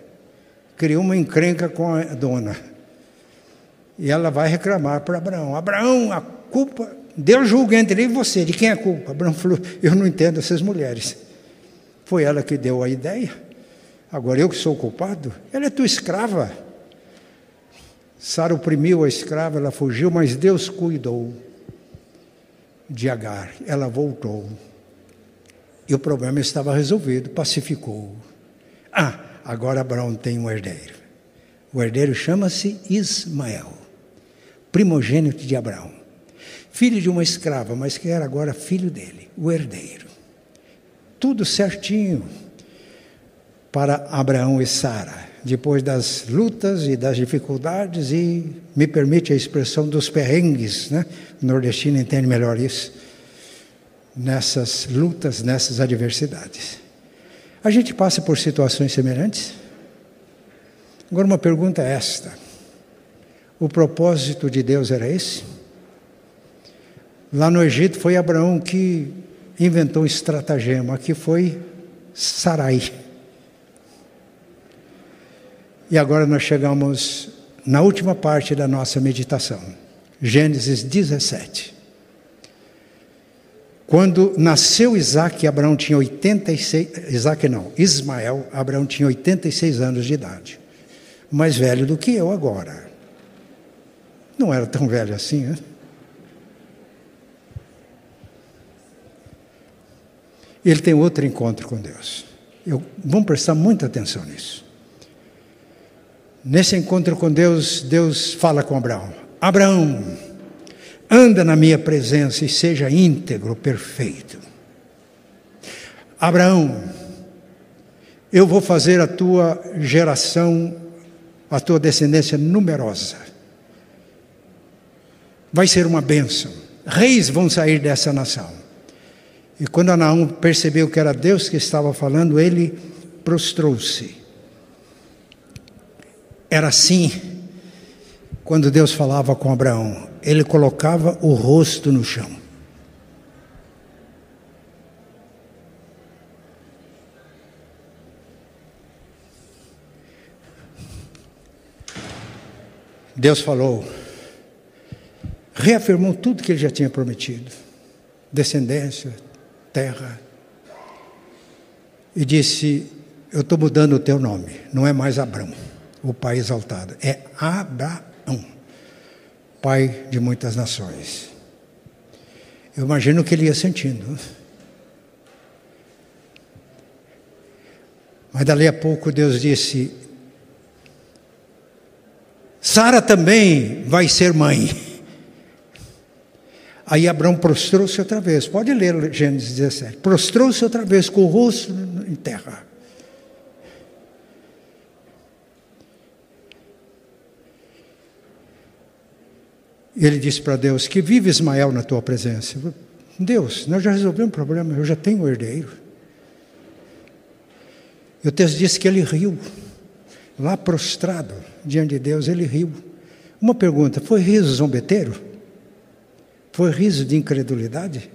Criou uma encrenca com a dona. E ela vai reclamar para Abraão: Abraão, a culpa, Deus julga entre ele e você, de quem é a culpa? Abraão falou: Eu não entendo essas mulheres. Foi ela que deu a ideia. Agora eu que sou culpado? Ela é tua escrava. Sara oprimiu a escrava, ela fugiu, mas Deus cuidou de Agar. Ela voltou. E o problema estava resolvido, pacificou. Ah, agora Abraão tem um herdeiro. O herdeiro chama-se Ismael, primogênito de Abraão. Filho de uma escrava, mas que era agora filho dele, o herdeiro. Tudo certinho para Abraão e Sara, depois das lutas e das dificuldades, e me permite a expressão dos perrengues, né? O nordestino entende melhor isso nessas lutas, nessas adversidades. A gente passa por situações semelhantes? Agora, uma pergunta é esta: o propósito de Deus era esse? Lá no Egito foi Abraão que inventou um estratagema, aqui foi Sarai. E agora nós chegamos na última parte da nossa meditação, Gênesis 17. Quando nasceu Isaac, Abraão tinha 86, Isaac não, Ismael, Abraão tinha 86 anos de idade. Mais velho do que eu agora. Não era tão velho assim, né? Ele tem outro encontro com Deus. Eu, vamos prestar muita atenção nisso. Nesse encontro com Deus, Deus fala com Abraão: Abraão, anda na minha presença e seja íntegro, perfeito. Abraão, eu vou fazer a tua geração, a tua descendência numerosa. Vai ser uma bênção. Reis vão sair dessa nação. E quando Anaum percebeu que era Deus que estava falando, ele prostrou-se. Era assim quando Deus falava com Abraão ele colocava o rosto no chão. Deus falou, reafirmou tudo que ele já tinha prometido: descendência, terra. E disse: Eu estou mudando o teu nome, não é mais Abraão, o pai exaltado, é Abraão pai de muitas nações. Eu imagino que ele ia sentindo. Mas dali a pouco Deus disse: Sara também vai ser mãe. Aí Abraão prostrou-se outra vez. Pode ler Gênesis 17. Prostrou-se outra vez com o rosto em terra. Ele disse para Deus: Que vive Ismael na tua presença. Deus, nós já resolvemos o problema, eu já tenho o herdeiro. E o texto diz que ele riu, lá prostrado diante de Deus, ele riu. Uma pergunta: foi riso zombeteiro? Foi riso de incredulidade?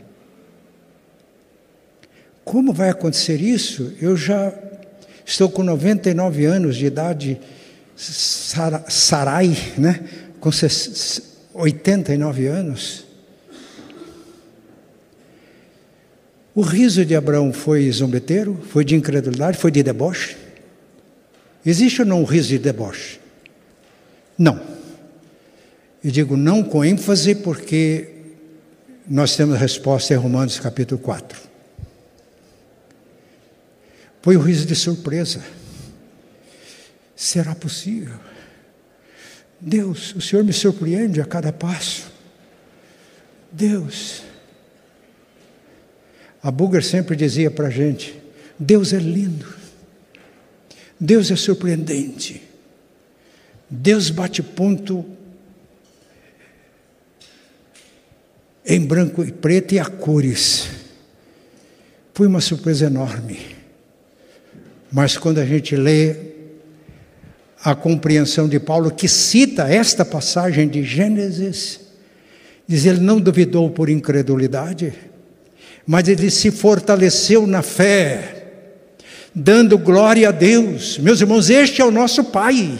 Como vai acontecer isso? Eu já estou com 99 anos de idade, Sarai, né? com 89 anos. O riso de Abraão foi zombeteiro, foi de incredulidade, foi de deboche? Existe ou não um riso de deboche? Não. E digo não com ênfase porque nós temos resposta em Romanos capítulo 4. Foi o riso de surpresa. Será possível? Deus, o Senhor me surpreende a cada passo. Deus. A Buger sempre dizia para a gente: Deus é lindo. Deus é surpreendente. Deus bate ponto em branco e preto e a cores. Foi uma surpresa enorme. Mas quando a gente lê a compreensão de Paulo, que cita esta passagem de Gênesis, diz: ele não duvidou por incredulidade, mas ele se fortaleceu na fé, dando glória a Deus. Meus irmãos, este é o nosso Pai.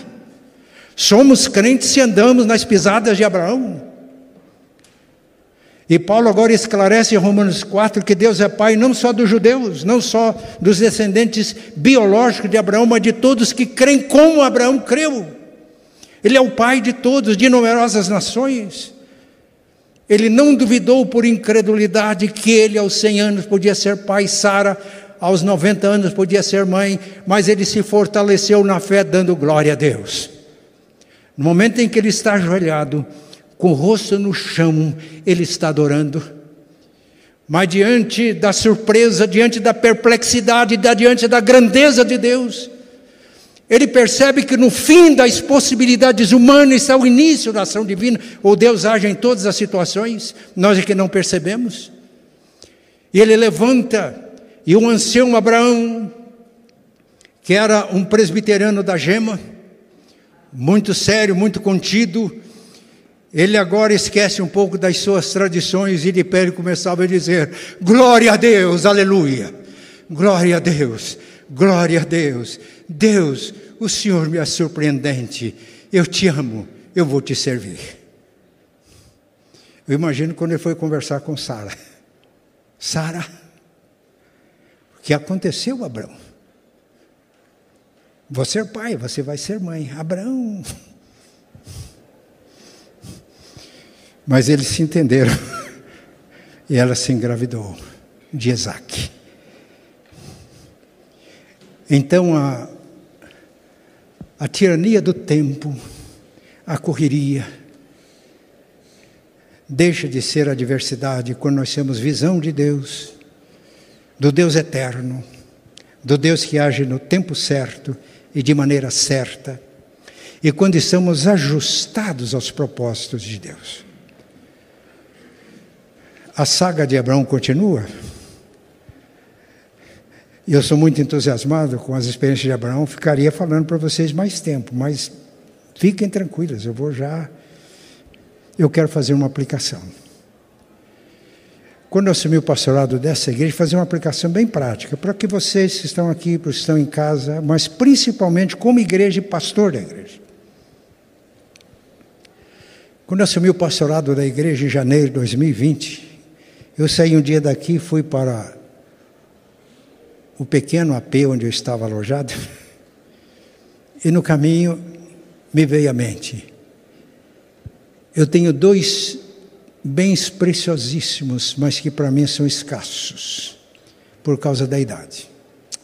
Somos crentes se andamos nas pisadas de Abraão. E Paulo agora esclarece em Romanos 4 que Deus é Pai não só dos judeus, não só dos descendentes biológicos de Abraão, mas de todos que creem como Abraão creu. Ele é o Pai de todos, de numerosas nações. Ele não duvidou por incredulidade que ele, aos 100 anos, podia ser pai, Sara, aos 90 anos, podia ser mãe, mas ele se fortaleceu na fé, dando glória a Deus. No momento em que ele está ajoelhado, com o rosto no chão, ele está adorando. Mas diante da surpresa, diante da perplexidade, diante da grandeza de Deus, ele percebe que no fim das possibilidades humanas está o início da ação divina, ou Deus age em todas as situações, nós é que não percebemos. E ele levanta, e o ancião Abraão, que era um presbiteriano da gema, muito sério, muito contido. Ele agora esquece um pouco das suas tradições e de pé ele começava a dizer: Glória a Deus, aleluia, glória a Deus, glória a Deus. Deus, o Senhor me é surpreendente, eu te amo, eu vou te servir. Eu imagino quando ele foi conversar com Sara. Sara, o que aconteceu, Abraão? Vou ser pai, você vai ser mãe. Abraão. Mas eles se entenderam. <laughs> E ela se engravidou de Isaac. Então a, a tirania do tempo, a correria, deixa de ser adversidade quando nós temos visão de Deus, do Deus eterno, do Deus que age no tempo certo e de maneira certa, e quando estamos ajustados aos propósitos de Deus. A saga de Abraão continua. E eu sou muito entusiasmado com as experiências de Abraão, ficaria falando para vocês mais tempo, mas fiquem tranquilos, eu vou já. Eu quero fazer uma aplicação. Quando eu assumi o pastorado dessa igreja, fazer uma aplicação bem prática, para que vocês que estão aqui, para que estão em casa, mas principalmente como igreja e pastor da igreja. Quando eu assumi o pastorado da igreja em janeiro de 2020, eu saí um dia daqui fui para o pequeno AP onde eu estava alojado, <laughs> e no caminho me veio à mente: eu tenho dois bens preciosíssimos, mas que para mim são escassos, por causa da idade.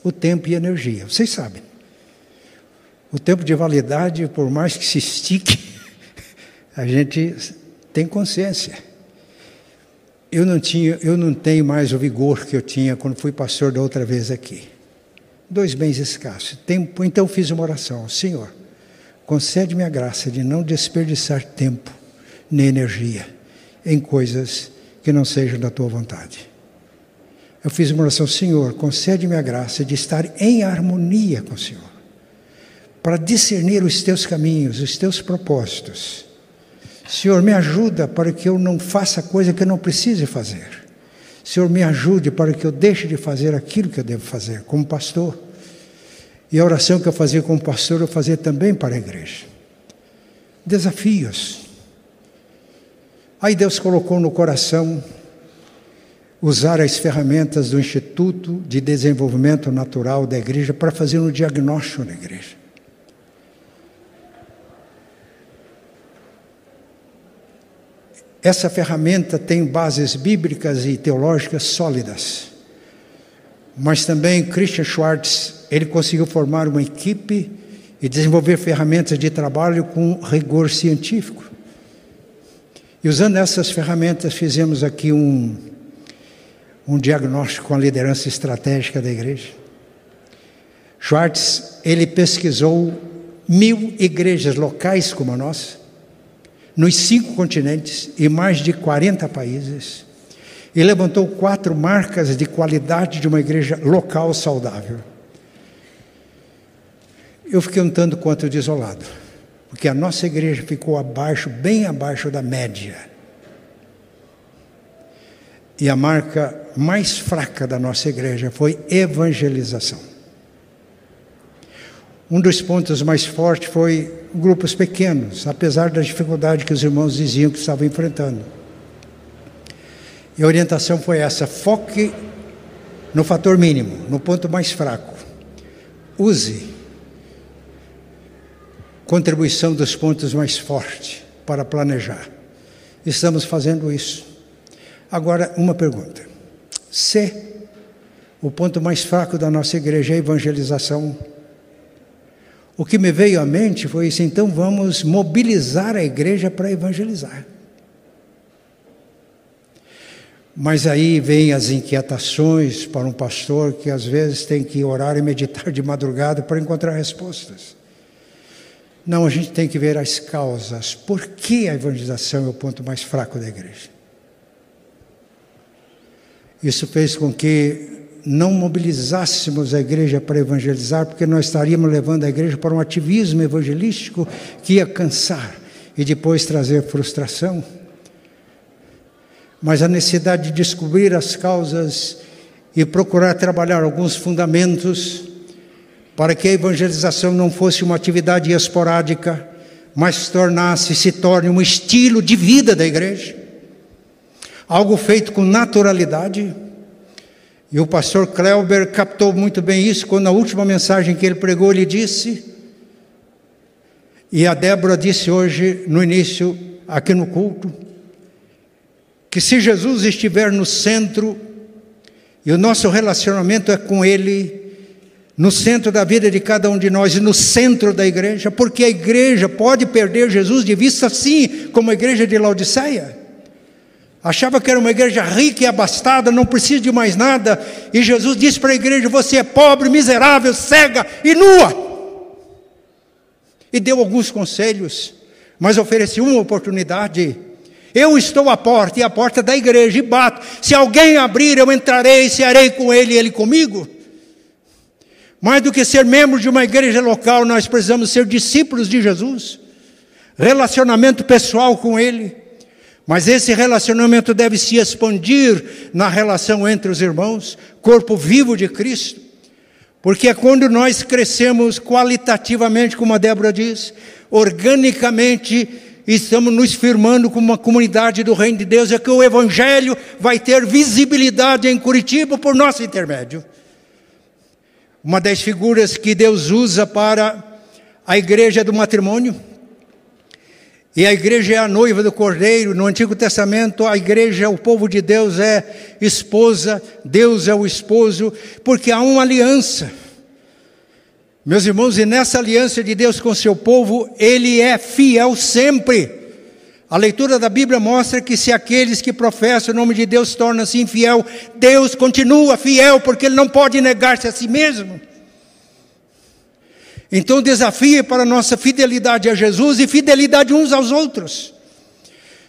O tempo e a energia, vocês sabem. O tempo de validade, por mais que se estique, <laughs> a gente tem consciência. Eu não tinha, eu não tenho mais o vigor que eu tinha quando fui pastor da outra vez aqui. Dois bens escassos. Tempo, então fiz uma oração, Senhor, concede-me a graça de não desperdiçar tempo nem energia em coisas que não sejam da tua vontade. Eu fiz uma oração, Senhor, concede-me a graça de estar em harmonia com o Senhor, para discernir os teus caminhos, os teus propósitos. Senhor, me ajuda para que eu não faça coisa que eu não precise fazer. Senhor, me ajude para que eu deixe de fazer aquilo que eu devo fazer como pastor. E a oração que eu fazia como pastor, eu fazia também para a igreja. Desafios Aí Deus colocou no coração usar as ferramentas do Instituto de Desenvolvimento Natural da igreja para fazer um diagnóstico na igreja. Essa ferramenta tem bases bíblicas e teológicas sólidas. Mas também Christian Schwartz, ele conseguiu formar uma equipe e desenvolver ferramentas de trabalho com rigor científico. E usando essas ferramentas, fizemos aqui um, um diagnóstico com a liderança estratégica da igreja. Schwartz, ele pesquisou mil igrejas locais como a nossa, nos cinco continentes e mais de 40 países, e levantou quatro marcas de qualidade de uma igreja local saudável. Eu fiquei um tanto quanto desolado, porque a nossa igreja ficou abaixo, bem abaixo da média. E a marca mais fraca da nossa igreja foi evangelização. Um dos pontos mais fortes foi grupos pequenos, apesar da dificuldade que os irmãos diziam que estavam enfrentando. E a orientação foi essa: foque no fator mínimo, no ponto mais fraco. Use contribuição dos pontos mais fortes para planejar. Estamos fazendo isso. Agora, uma pergunta: se o ponto mais fraco da nossa igreja é a evangelização, o que me veio à mente foi isso, então vamos mobilizar a igreja para evangelizar. Mas aí vem as inquietações para um pastor que às vezes tem que orar e meditar de madrugada para encontrar respostas. Não, a gente tem que ver as causas. Por que a evangelização é o ponto mais fraco da igreja? Isso fez com que não mobilizássemos a igreja para evangelizar, porque nós estaríamos levando a igreja para um ativismo evangelístico que ia cansar e depois trazer frustração. Mas a necessidade de descobrir as causas e procurar trabalhar alguns fundamentos para que a evangelização não fosse uma atividade esporádica, mas tornasse, se torne um estilo de vida da igreja, algo feito com naturalidade e o pastor Kleuber captou muito bem isso quando na última mensagem que ele pregou, ele disse, e a Débora disse hoje no início, aqui no culto, que se Jesus estiver no centro, e o nosso relacionamento é com Ele, no centro da vida de cada um de nós e no centro da igreja, porque a igreja pode perder Jesus de vista, sim, como a igreja de Laodiceia. Achava que era uma igreja rica e abastada, não precisa de mais nada. E Jesus disse para a igreja: Você é pobre, miserável, cega e nua. E deu alguns conselhos, mas ofereceu uma oportunidade. Eu estou à porta, e à porta da igreja, e bato. Se alguém abrir, eu entrarei, cearei com ele e ele comigo. Mais do que ser membro de uma igreja local, nós precisamos ser discípulos de Jesus. Relacionamento pessoal com Ele. Mas esse relacionamento deve se expandir na relação entre os irmãos, corpo vivo de Cristo. Porque é quando nós crescemos qualitativamente, como a Débora diz, organicamente, estamos nos firmando como uma comunidade do Reino de Deus, é que o Evangelho vai ter visibilidade em Curitiba por nosso intermédio. Uma das figuras que Deus usa para a igreja do matrimônio e a igreja é a noiva do cordeiro. No Antigo Testamento, a igreja, o povo de Deus, é esposa, Deus é o esposo, porque há uma aliança. Meus irmãos, e nessa aliança de Deus com seu povo, ele é fiel sempre. A leitura da Bíblia mostra que se aqueles que professam o nome de Deus tornam-se infiel, Deus continua fiel, porque ele não pode negar-se a si mesmo. Então é para a nossa fidelidade a Jesus e fidelidade uns aos outros.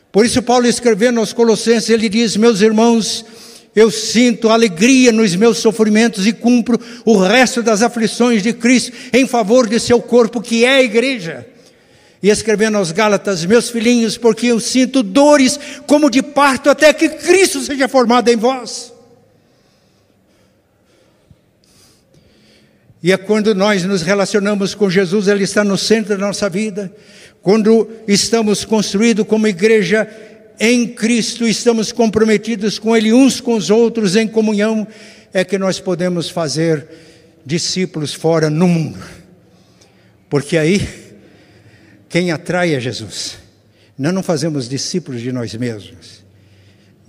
Por isso, Paulo escrevendo aos Colossenses, ele diz: Meus irmãos, eu sinto alegria nos meus sofrimentos e cumpro o resto das aflições de Cristo em favor de seu corpo, que é a igreja. E escrevendo aos Gálatas, meus filhinhos, porque eu sinto dores como de parto até que Cristo seja formado em vós. E é quando nós nos relacionamos com Jesus, Ele está no centro da nossa vida. Quando estamos construídos como igreja em Cristo, estamos comprometidos com Ele uns com os outros em comunhão, é que nós podemos fazer discípulos fora no mundo. Porque aí, quem atrai é Jesus. Nós não fazemos discípulos de nós mesmos.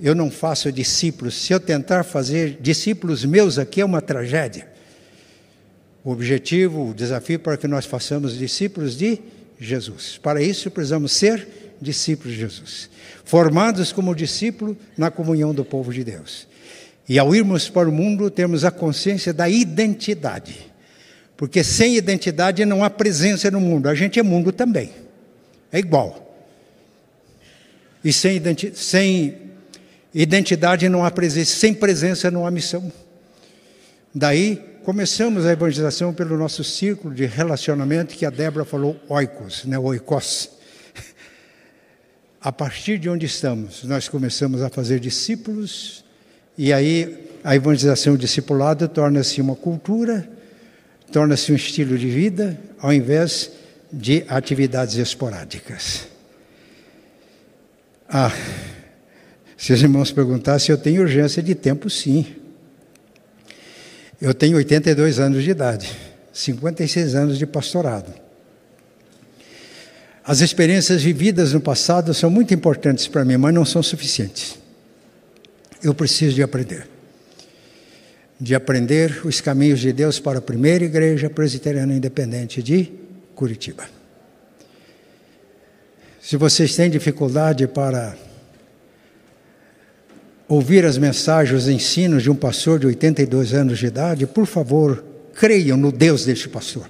Eu não faço discípulos. Se eu tentar fazer discípulos meus aqui é uma tragédia. O objetivo, o desafio para que nós façamos discípulos de Jesus. Para isso, precisamos ser discípulos de Jesus, formados como discípulo na comunhão do povo de Deus. E ao irmos para o mundo, temos a consciência da identidade. Porque sem identidade não há presença no mundo. A gente é mundo também. É igual. E sem, identi sem identidade não há presença. Sem presença não há missão. Daí começamos a evangelização pelo nosso círculo de relacionamento que a Débora falou oikos, né, oikos. A partir de onde estamos, nós começamos a fazer discípulos e aí a evangelização discipulada torna-se uma cultura, torna-se um estilo de vida, ao invés de atividades esporádicas. Ah, se os irmãos perguntassem, eu tenho urgência de tempo, sim. Eu tenho 82 anos de idade, 56 anos de pastorado. As experiências vividas no passado são muito importantes para mim, mas não são suficientes. Eu preciso de aprender. De aprender os caminhos de Deus para a primeira igreja presbiteriana independente de Curitiba. Se vocês têm dificuldade para ouvir as mensagens, os ensinos de um pastor de 82 anos de idade, por favor, creiam no Deus deste pastor.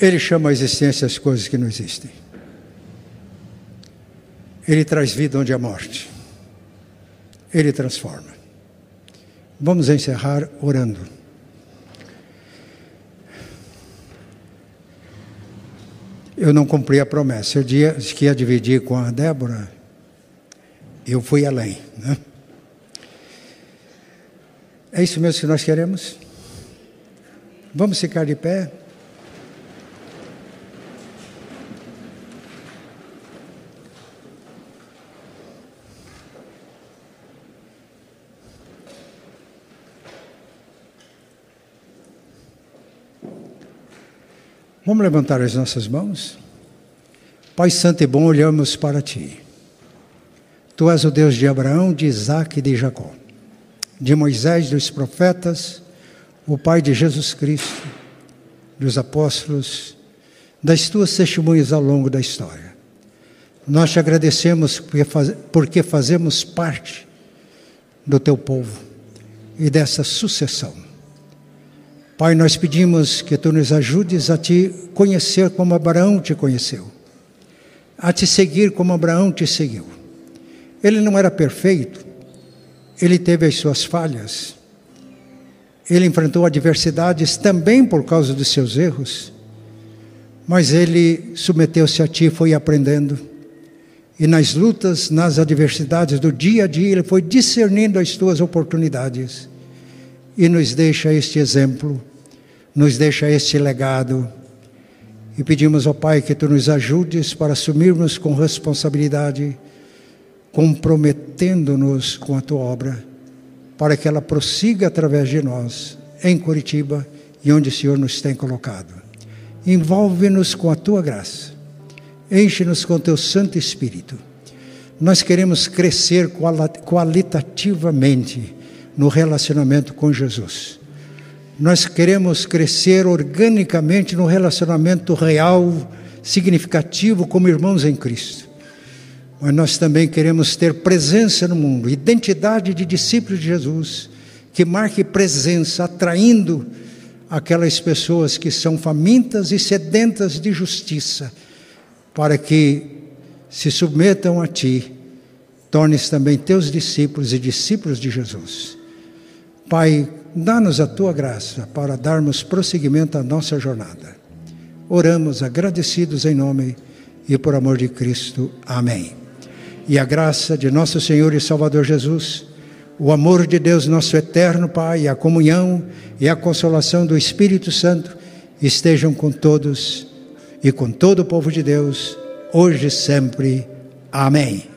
Ele chama a existência as coisas que não existem. Ele traz vida onde há morte. Ele transforma. Vamos encerrar orando. Eu não cumpri a promessa. Eu disse que ia dividir com a Débora, eu fui além. Né? É isso mesmo que nós queremos? Vamos ficar de pé? Vamos levantar as nossas mãos? Pai Santo e bom, olhamos para Ti. Tu és o Deus de Abraão, de Isaac e de Jacó, de Moisés, dos profetas, o Pai de Jesus Cristo, dos apóstolos, das Tuas testemunhas ao longo da história. Nós te agradecemos porque fazemos parte do Teu povo e dessa sucessão Pai, nós pedimos que tu nos ajudes a te conhecer como Abraão te conheceu, a te seguir como Abraão te seguiu. Ele não era perfeito, ele teve as suas falhas, ele enfrentou adversidades também por causa dos seus erros, mas ele submeteu-se a ti e foi aprendendo. E nas lutas, nas adversidades do dia a dia, ele foi discernindo as tuas oportunidades e nos deixa este exemplo nos deixa este legado. E pedimos ao Pai que tu nos ajudes para assumirmos com responsabilidade, comprometendo-nos com a tua obra, para que ela prossiga através de nós, em Curitiba e onde o Senhor nos tem colocado. Envolve-nos com a tua graça, enche-nos com teu Santo Espírito. Nós queremos crescer qualitativamente no relacionamento com Jesus nós queremos crescer organicamente no relacionamento real, significativo, como irmãos em Cristo. Mas nós também queremos ter presença no mundo, identidade de discípulos de Jesus, que marque presença, atraindo aquelas pessoas que são famintas e sedentas de justiça, para que se submetam a Ti, tornes também teus discípulos e discípulos de Jesus. Pai, Dá-nos a tua graça para darmos prosseguimento à nossa jornada. Oramos agradecidos em nome e por amor de Cristo. Amém. E a graça de nosso Senhor e Salvador Jesus, o amor de Deus, nosso eterno Pai, a comunhão e a consolação do Espírito Santo estejam com todos e com todo o povo de Deus, hoje e sempre. Amém.